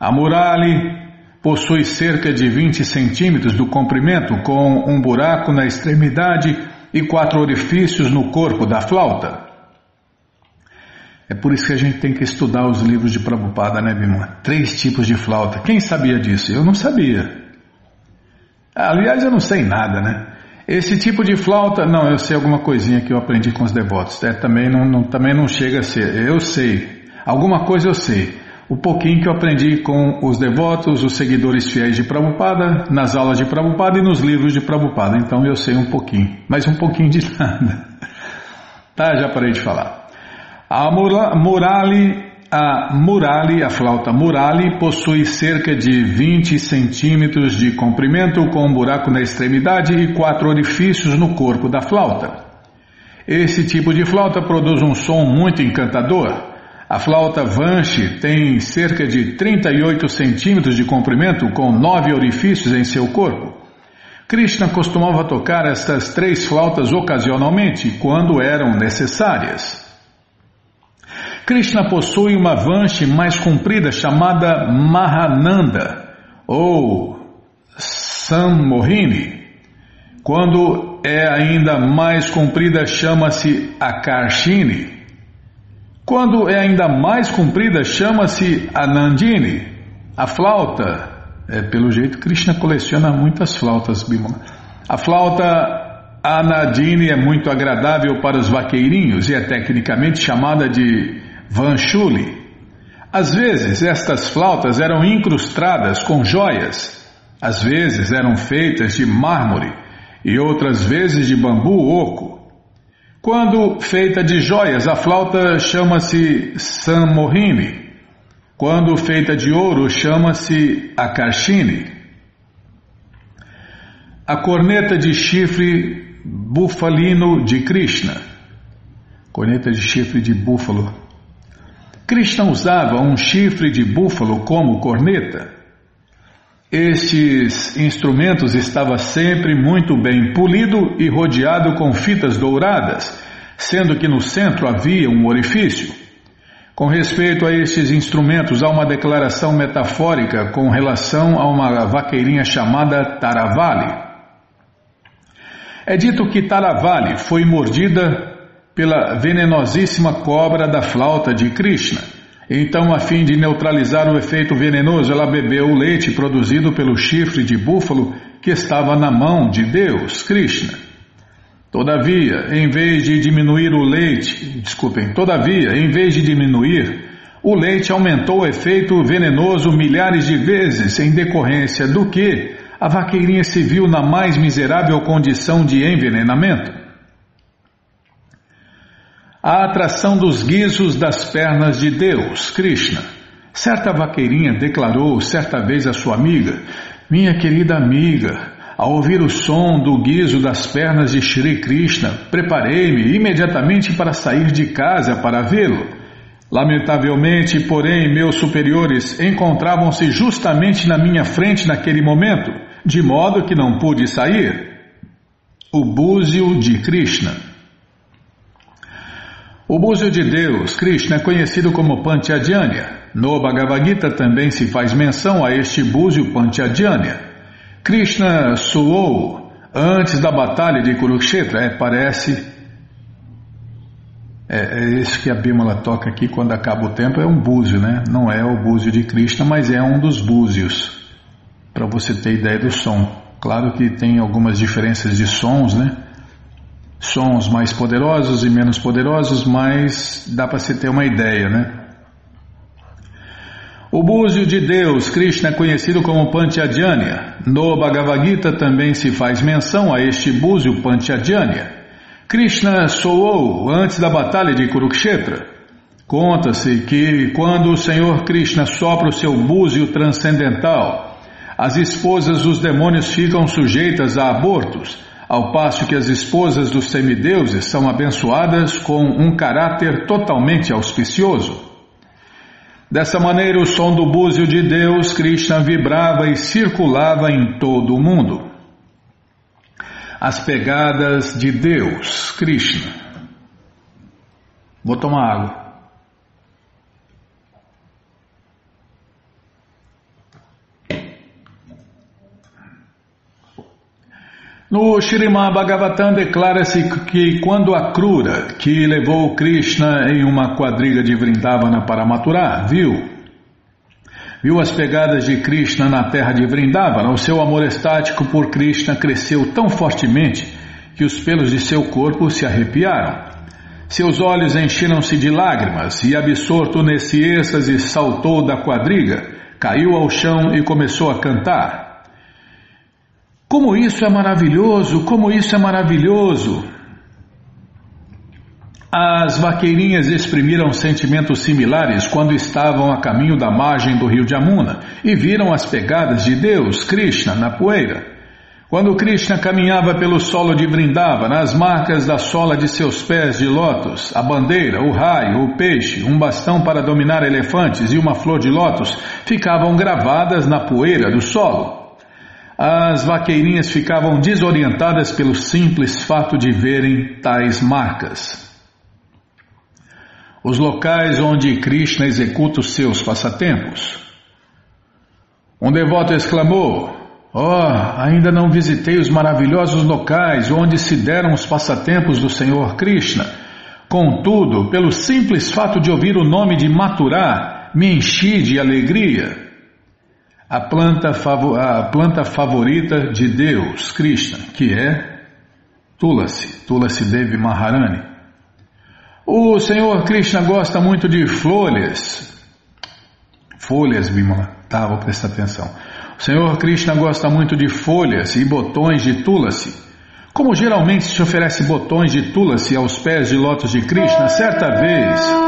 [SPEAKER 1] A Murali possui cerca de 20 centímetros do comprimento, com um buraco na extremidade e quatro orifícios no corpo da flauta. É por isso que a gente tem que estudar os livros de Prabhupada, né, Bima? Três tipos de flauta. Quem sabia disso? Eu não sabia. Aliás, eu não sei nada, né? Esse tipo de flauta, não, eu sei alguma coisinha que eu aprendi com os devotos. É, também, não, não, também não chega a ser. Eu sei. Alguma coisa eu sei. O pouquinho que eu aprendi com os devotos, os seguidores fiéis de Prabhupada, nas aulas de Prabhupada e nos livros de Prabhupada. Então eu sei um pouquinho, mas um pouquinho de nada. Tá, já parei de falar. A Murali a Murali, a flauta Murali, possui cerca de 20 centímetros de comprimento, com um buraco na extremidade e quatro orifícios no corpo da flauta. Esse tipo de flauta produz um som muito encantador. A flauta Vanche tem cerca de 38 centímetros de comprimento, com nove orifícios em seu corpo. Krishna costumava tocar estas três flautas ocasionalmente, quando eram necessárias. Krishna possui uma vanche mais comprida chamada Mahananda ou Sammohini. Quando é ainda mais comprida, chama-se Akarshini. Quando é ainda mais comprida, chama-se Anandini. A flauta, é, pelo jeito, Krishna coleciona muitas flautas, Bimala. A flauta Anandini é muito agradável para os vaqueirinhos e é tecnicamente chamada de Vanchuli. Às vezes estas flautas eram incrustadas com joias, às vezes eram feitas de mármore e outras vezes de bambu oco. Quando feita de joias, a flauta chama-se Sammohini. Quando feita de ouro, chama-se Akashini. A corneta de chifre bufalino de Krishna. Corneta de chifre de búfalo Krishna usava um chifre de búfalo como corneta. Estes instrumentos estava sempre muito bem polido e rodeado com fitas douradas, sendo que no centro havia um orifício. Com respeito a estes instrumentos, há uma declaração metafórica com relação a uma vaqueirinha chamada Taravali. É dito que Taravali foi mordida pela venenosíssima cobra da flauta de Krishna. Então, a fim de neutralizar o efeito venenoso, ela bebeu o leite produzido pelo chifre de búfalo que estava na mão de Deus, Krishna. Todavia, em vez de diminuir o leite, desculpem, todavia, em vez de diminuir, o leite aumentou o efeito venenoso milhares de vezes em decorrência do que a vaqueirinha se viu na mais miserável condição de envenenamento. A atração dos guizos das pernas de Deus, Krishna. Certa vaqueirinha declarou certa vez à sua amiga: Minha querida amiga, ao ouvir o som do guizo das pernas de Shri Krishna, preparei-me imediatamente para sair de casa para vê-lo. Lamentavelmente, porém, meus superiores encontravam-se justamente na minha frente naquele momento, de modo que não pude sair. O búzio de Krishna. O búzio de Deus, Krishna, é conhecido como Pantyajanya. No Bhagavad Gita também se faz menção a este búzio Pantyajanya. Krishna suou antes da batalha de Kurukshetra, é, parece é, é que a Bímola toca aqui quando acaba o tempo, é um búzio, né? Não é o búzio de Krishna, mas é um dos búzios, para você ter ideia do som. Claro que tem algumas diferenças de sons, né? Sons mais poderosos e menos poderosos, mas dá para você ter uma ideia, né? O búzio de Deus, Krishna, é conhecido como Pantyajanya. No Bhagavad Gita também se faz menção a este búzio Pantyajanya. Krishna soou antes da batalha de Kurukshetra. Conta-se que quando o Senhor Krishna sopra o seu búzio transcendental, as esposas dos demônios ficam sujeitas a abortos, ao passo que as esposas dos semideuses são abençoadas com um caráter totalmente auspicioso. Dessa maneira, o som do búzio de Deus, Krishna, vibrava e circulava em todo o mundo as pegadas de Deus, Krishna. Vou tomar água. No Srimad Bhagavatam declara-se que quando a Krura, que levou Krishna em uma quadriga de Vrindavana para maturar, viu viu as pegadas de Krishna na terra de Vrindavana, o seu amor estático por Krishna cresceu tão fortemente que os pelos de seu corpo se arrepiaram. Seus olhos encheram-se de lágrimas e, absorto nesse êxtase, saltou da quadriga, caiu ao chão e começou a cantar. Como isso é maravilhoso! Como isso é maravilhoso! As vaqueirinhas exprimiram sentimentos similares quando estavam a caminho da margem do rio Jamuna e viram as pegadas de Deus, Krishna, na poeira. Quando Krishna caminhava pelo solo de Vrindavana, as marcas da sola de seus pés de lótus, a bandeira, o raio, o peixe, um bastão para dominar elefantes e uma flor de lótus ficavam gravadas na poeira do solo. As vaqueirinhas ficavam desorientadas pelo simples fato de verem tais marcas os locais onde Krishna executa os seus passatempos. Um devoto exclamou: Oh, ainda não visitei os maravilhosos locais onde se deram os passatempos do Senhor Krishna. Contudo, pelo simples fato de ouvir o nome de Maturá, me enchi de alegria. A planta, a planta favorita de Deus, Krishna, que é Tulasi, Tulasi Devi Maharani. O Senhor Krishna gosta muito de folhas. Folhas, Bimala. Tá, vou prestar atenção. O Senhor Krishna gosta muito de folhas e botões de tulasi. Como geralmente se oferece botões de tulasi aos pés de lótus de Krishna, certa vez.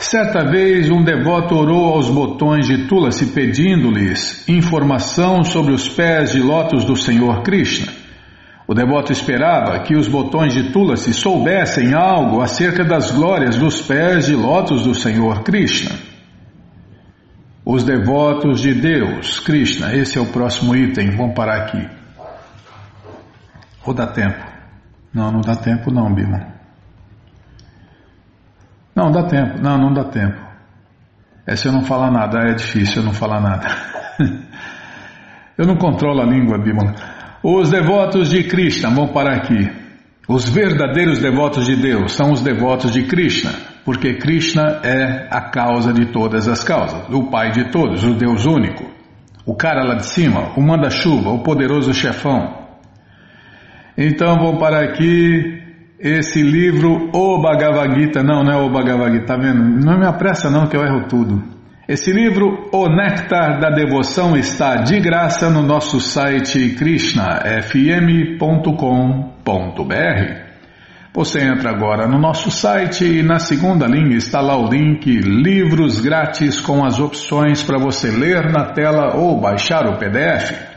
[SPEAKER 1] Certa vez um devoto orou aos botões de Tulasi pedindo-lhes informação sobre os pés de lótus do Senhor Krishna. O devoto esperava que os botões de Tulasi soubessem algo acerca das glórias dos pés de lótus do Senhor Krishna. Os devotos de Deus, Krishna, esse é o próximo item, vamos parar aqui. Ou dá tempo? Não, não dá tempo não, Bima. Não, dá tempo. Não, não dá tempo. É se eu não falar nada, é difícil eu não falar nada. eu não controlo a língua, Bímola. Os devotos de Krishna, vão parar aqui. Os verdadeiros devotos de Deus são os devotos de Krishna, porque Krishna é a causa de todas as causas, o Pai de todos, o Deus único, o cara lá de cima, o manda-chuva, o poderoso chefão. Então vamos parar aqui. Esse livro, O Bhagavad Gita, não, não é o Bhagavad Gita, tá vendo? Não me apressa não que eu erro tudo. Esse livro, O Néctar da Devoção, está de graça no nosso site krishnafm.com.br. Você entra agora no nosso site e na segunda linha está lá o link Livros Grátis com as opções para você ler na tela ou baixar o PDF.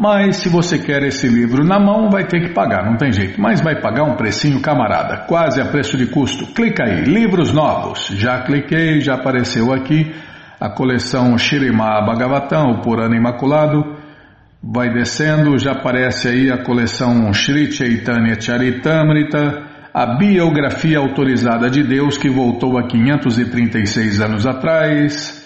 [SPEAKER 1] Mas se você quer esse livro na mão, vai ter que pagar, não tem jeito. Mas vai pagar um precinho camarada, quase a preço de custo. Clica aí, livros novos. Já cliquei, já apareceu aqui a coleção Shirima Bhagavatam, o Purana Imaculado. Vai descendo, já aparece aí a coleção Sri Chaitanya Charitamrita, a biografia autorizada de Deus que voltou há 536 anos atrás,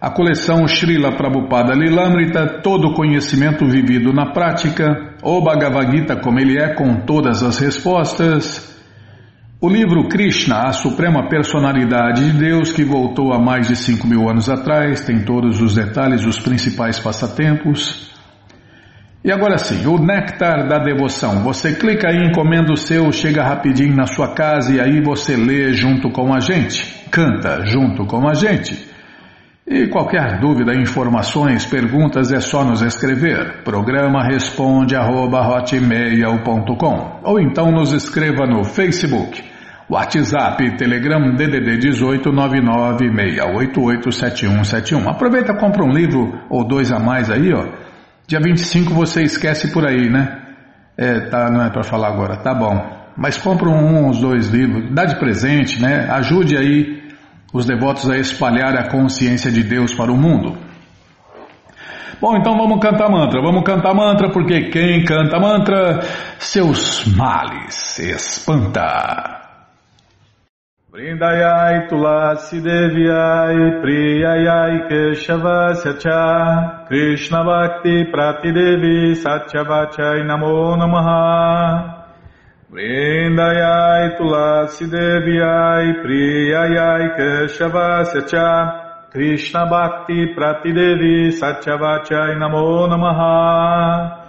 [SPEAKER 1] a coleção Srila Prabhupada Lilamrita, todo conhecimento vivido na prática, o Bhagavad Gita como ele é com todas as respostas, o livro Krishna, a Suprema Personalidade de Deus que voltou há mais de 5 mil anos atrás, tem todos os detalhes, os principais passatempos, e agora sim, o néctar da devoção. Você clica aí, encomenda o seu, chega rapidinho na sua casa e aí você lê junto com a gente, canta junto com a gente. E qualquer dúvida, informações, perguntas é só nos escrever. Programa responde arroba, ou então nos escreva no Facebook, WhatsApp, Telegram DDD 18 996887171. Aproveita compra um livro ou dois a mais aí, ó Dia 25 você esquece por aí, né? É, tá, não é para falar agora, tá bom. Mas compra um, uns dois livros, dá de presente, né? Ajude aí os devotos a espalhar a consciência de Deus para o mundo. Bom, então vamos cantar mantra. Vamos cantar mantra porque quem canta mantra, seus males espanta. Vrindayai Tulasi Devyai Priyayai Keshavasya Cha Krishna Bhakti Pratidevi Satyavachai Namo Namaha Vrindayai Tulasi Devyai Priyayai Keshavasya Cha Krishna Bhakti Pratidevi Satyavachai Namo Namaha.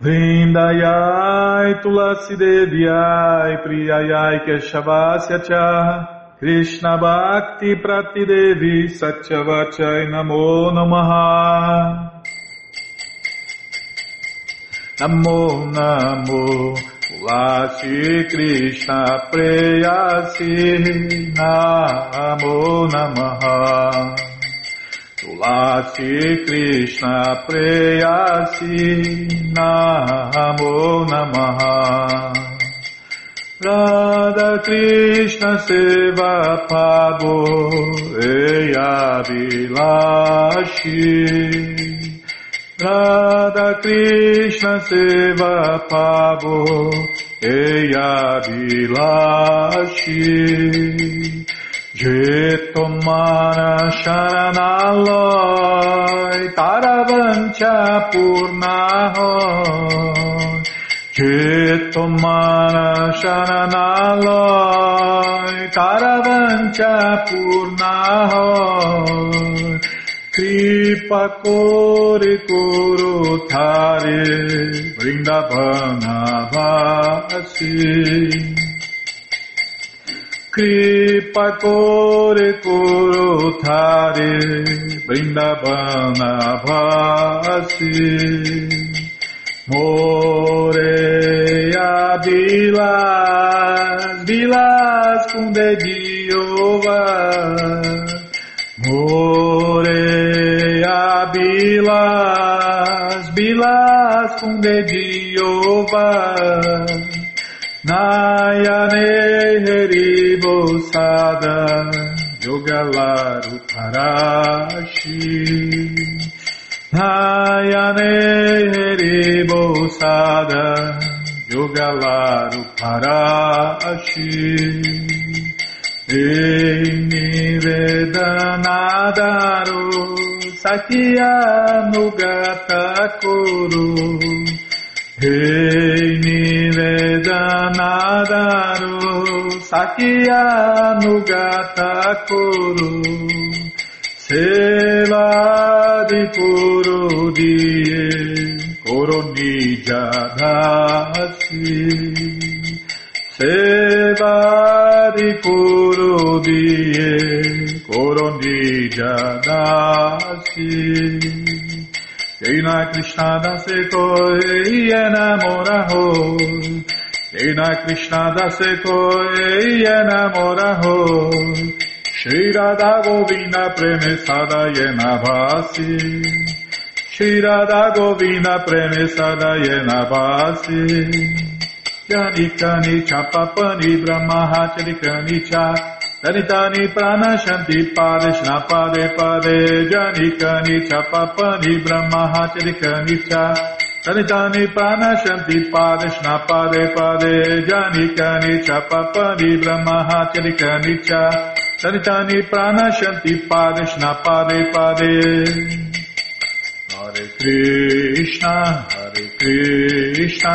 [SPEAKER 1] Vrindayai Tulasi Devyai Priyayai Keshavasya Cha Krishna Bhakti Prati Devi Satyavachai Namo Namaha. Namo Namo Tulasi Krishna Preyasi Namo Namaha Tulasi Krishna Preyasi Namo Namaha Radha Radha কৃষ্ণ সেবা পাবো এয়া বিলাসী যে তোমার শরণালয়, তারা বঞ্চা পূর্ণা যে তোমার শরণালয়, তারা বঞ্চা পূর্ণা হয়। Kripa Kore Kuru Thare Vrindavana Vasi Kripa Kore Koro Thare Vrindavana Bhasi Moreia Vilas Vilas com Dediova Moreia Vilas Vilas com Dediova Nayane Heribo Sada Yogalaru Parashi Nayane Heribo Sada Yogalaru Parashi Ei Vedanadaru Sakya Nugata Kuru Rei Nivedanadaru Sakya Nugata Kuru Sevadi Jadasi.
[SPEAKER 2] Jena Krishna Dase Koi Enamoraho. É Jena Krishna Dase Koi Enamoraho. É Shri Radha Govinda Preme Sadayena é Vasi. Shri Radha Govinda Preme Sadayena Kani Chapa Pani Brahma Hachirikani Chapapani Tanitani prana shanti pare shnapare pare janikani cha papani brahmaha charikani cha Tanitani prana shanti pare shnapare pare janikani cha papani brahmaha charikani cha Tanitani prana shanti pare shnapare pare Hare Krishna Hare Krishna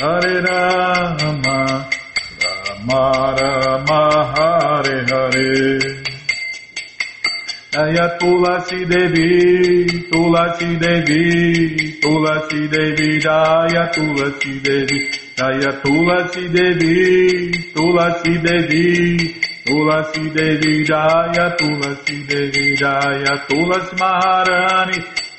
[SPEAKER 2] Hare Rama Rama Rama Hare Hare. Jaya Tulasi Devi Tulasi Devi Tulasi Devi Jaya Tulasi Devi. Jaya Tulasi Devi Tulasi Devi Tulasi Devi Jaya Tulasi Devi Jaya Tulasi Maharani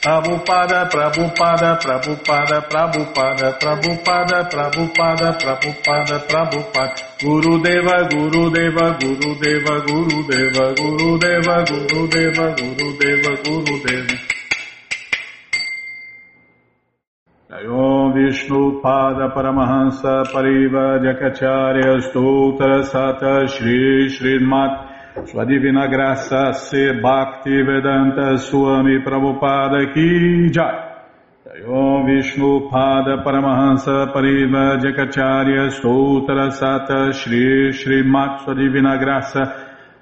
[SPEAKER 2] Prabhupada, Prabhupada, Prabhupada, Prabhupada, Prabhupada, Prabhupada, Prabhupada, Prabhupada, Guru Deva, Guru Deva, Guru Deva, Guru Deva, Guru Deva, Guru Deva, Guru Deva, Guru Deva. Jayom Vishnu Pada Paramahansa Pariva Jakacharya Stotra Sata Shri Shri Mat sua Divina Graça Se Bhakti Vedanta Swami Prabhupada Ki Jai. Om Vishnu Pada Paramahansa Pariva Jakacharya Stotra Sata Shri Shri Mat Sua Divina Graça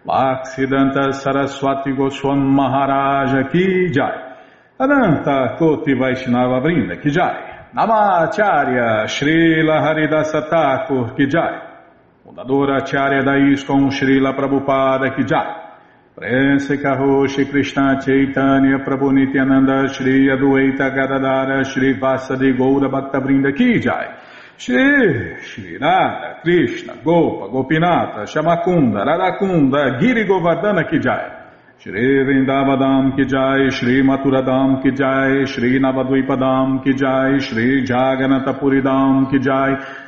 [SPEAKER 2] Bhaksidanta Saraswati Goswam Maharaja Ki Jai. Ananta Koti Vaishnava Brinda Ki Jai. Namacharya Srila Haridasa Thakur Ki Jai. Fundadora Acharya ISKCON Srila Prabhupada Kijai. Prense Karoshi Krishna Chaitanya Prabhu Nityananda Shri Adueita Gadadara Shri Vasadi Goura Bhaktavrinda Kijai. Shri Shri Radha Krishna Gopa Gopinata Shamakunda Radakunda Giri Govardhana Kijai. Shri Vrindavadam Kijai, Shri Maturadam Kijai, Shri Navadvipadam Kijai, Shri Jaganatapuridam Kijai,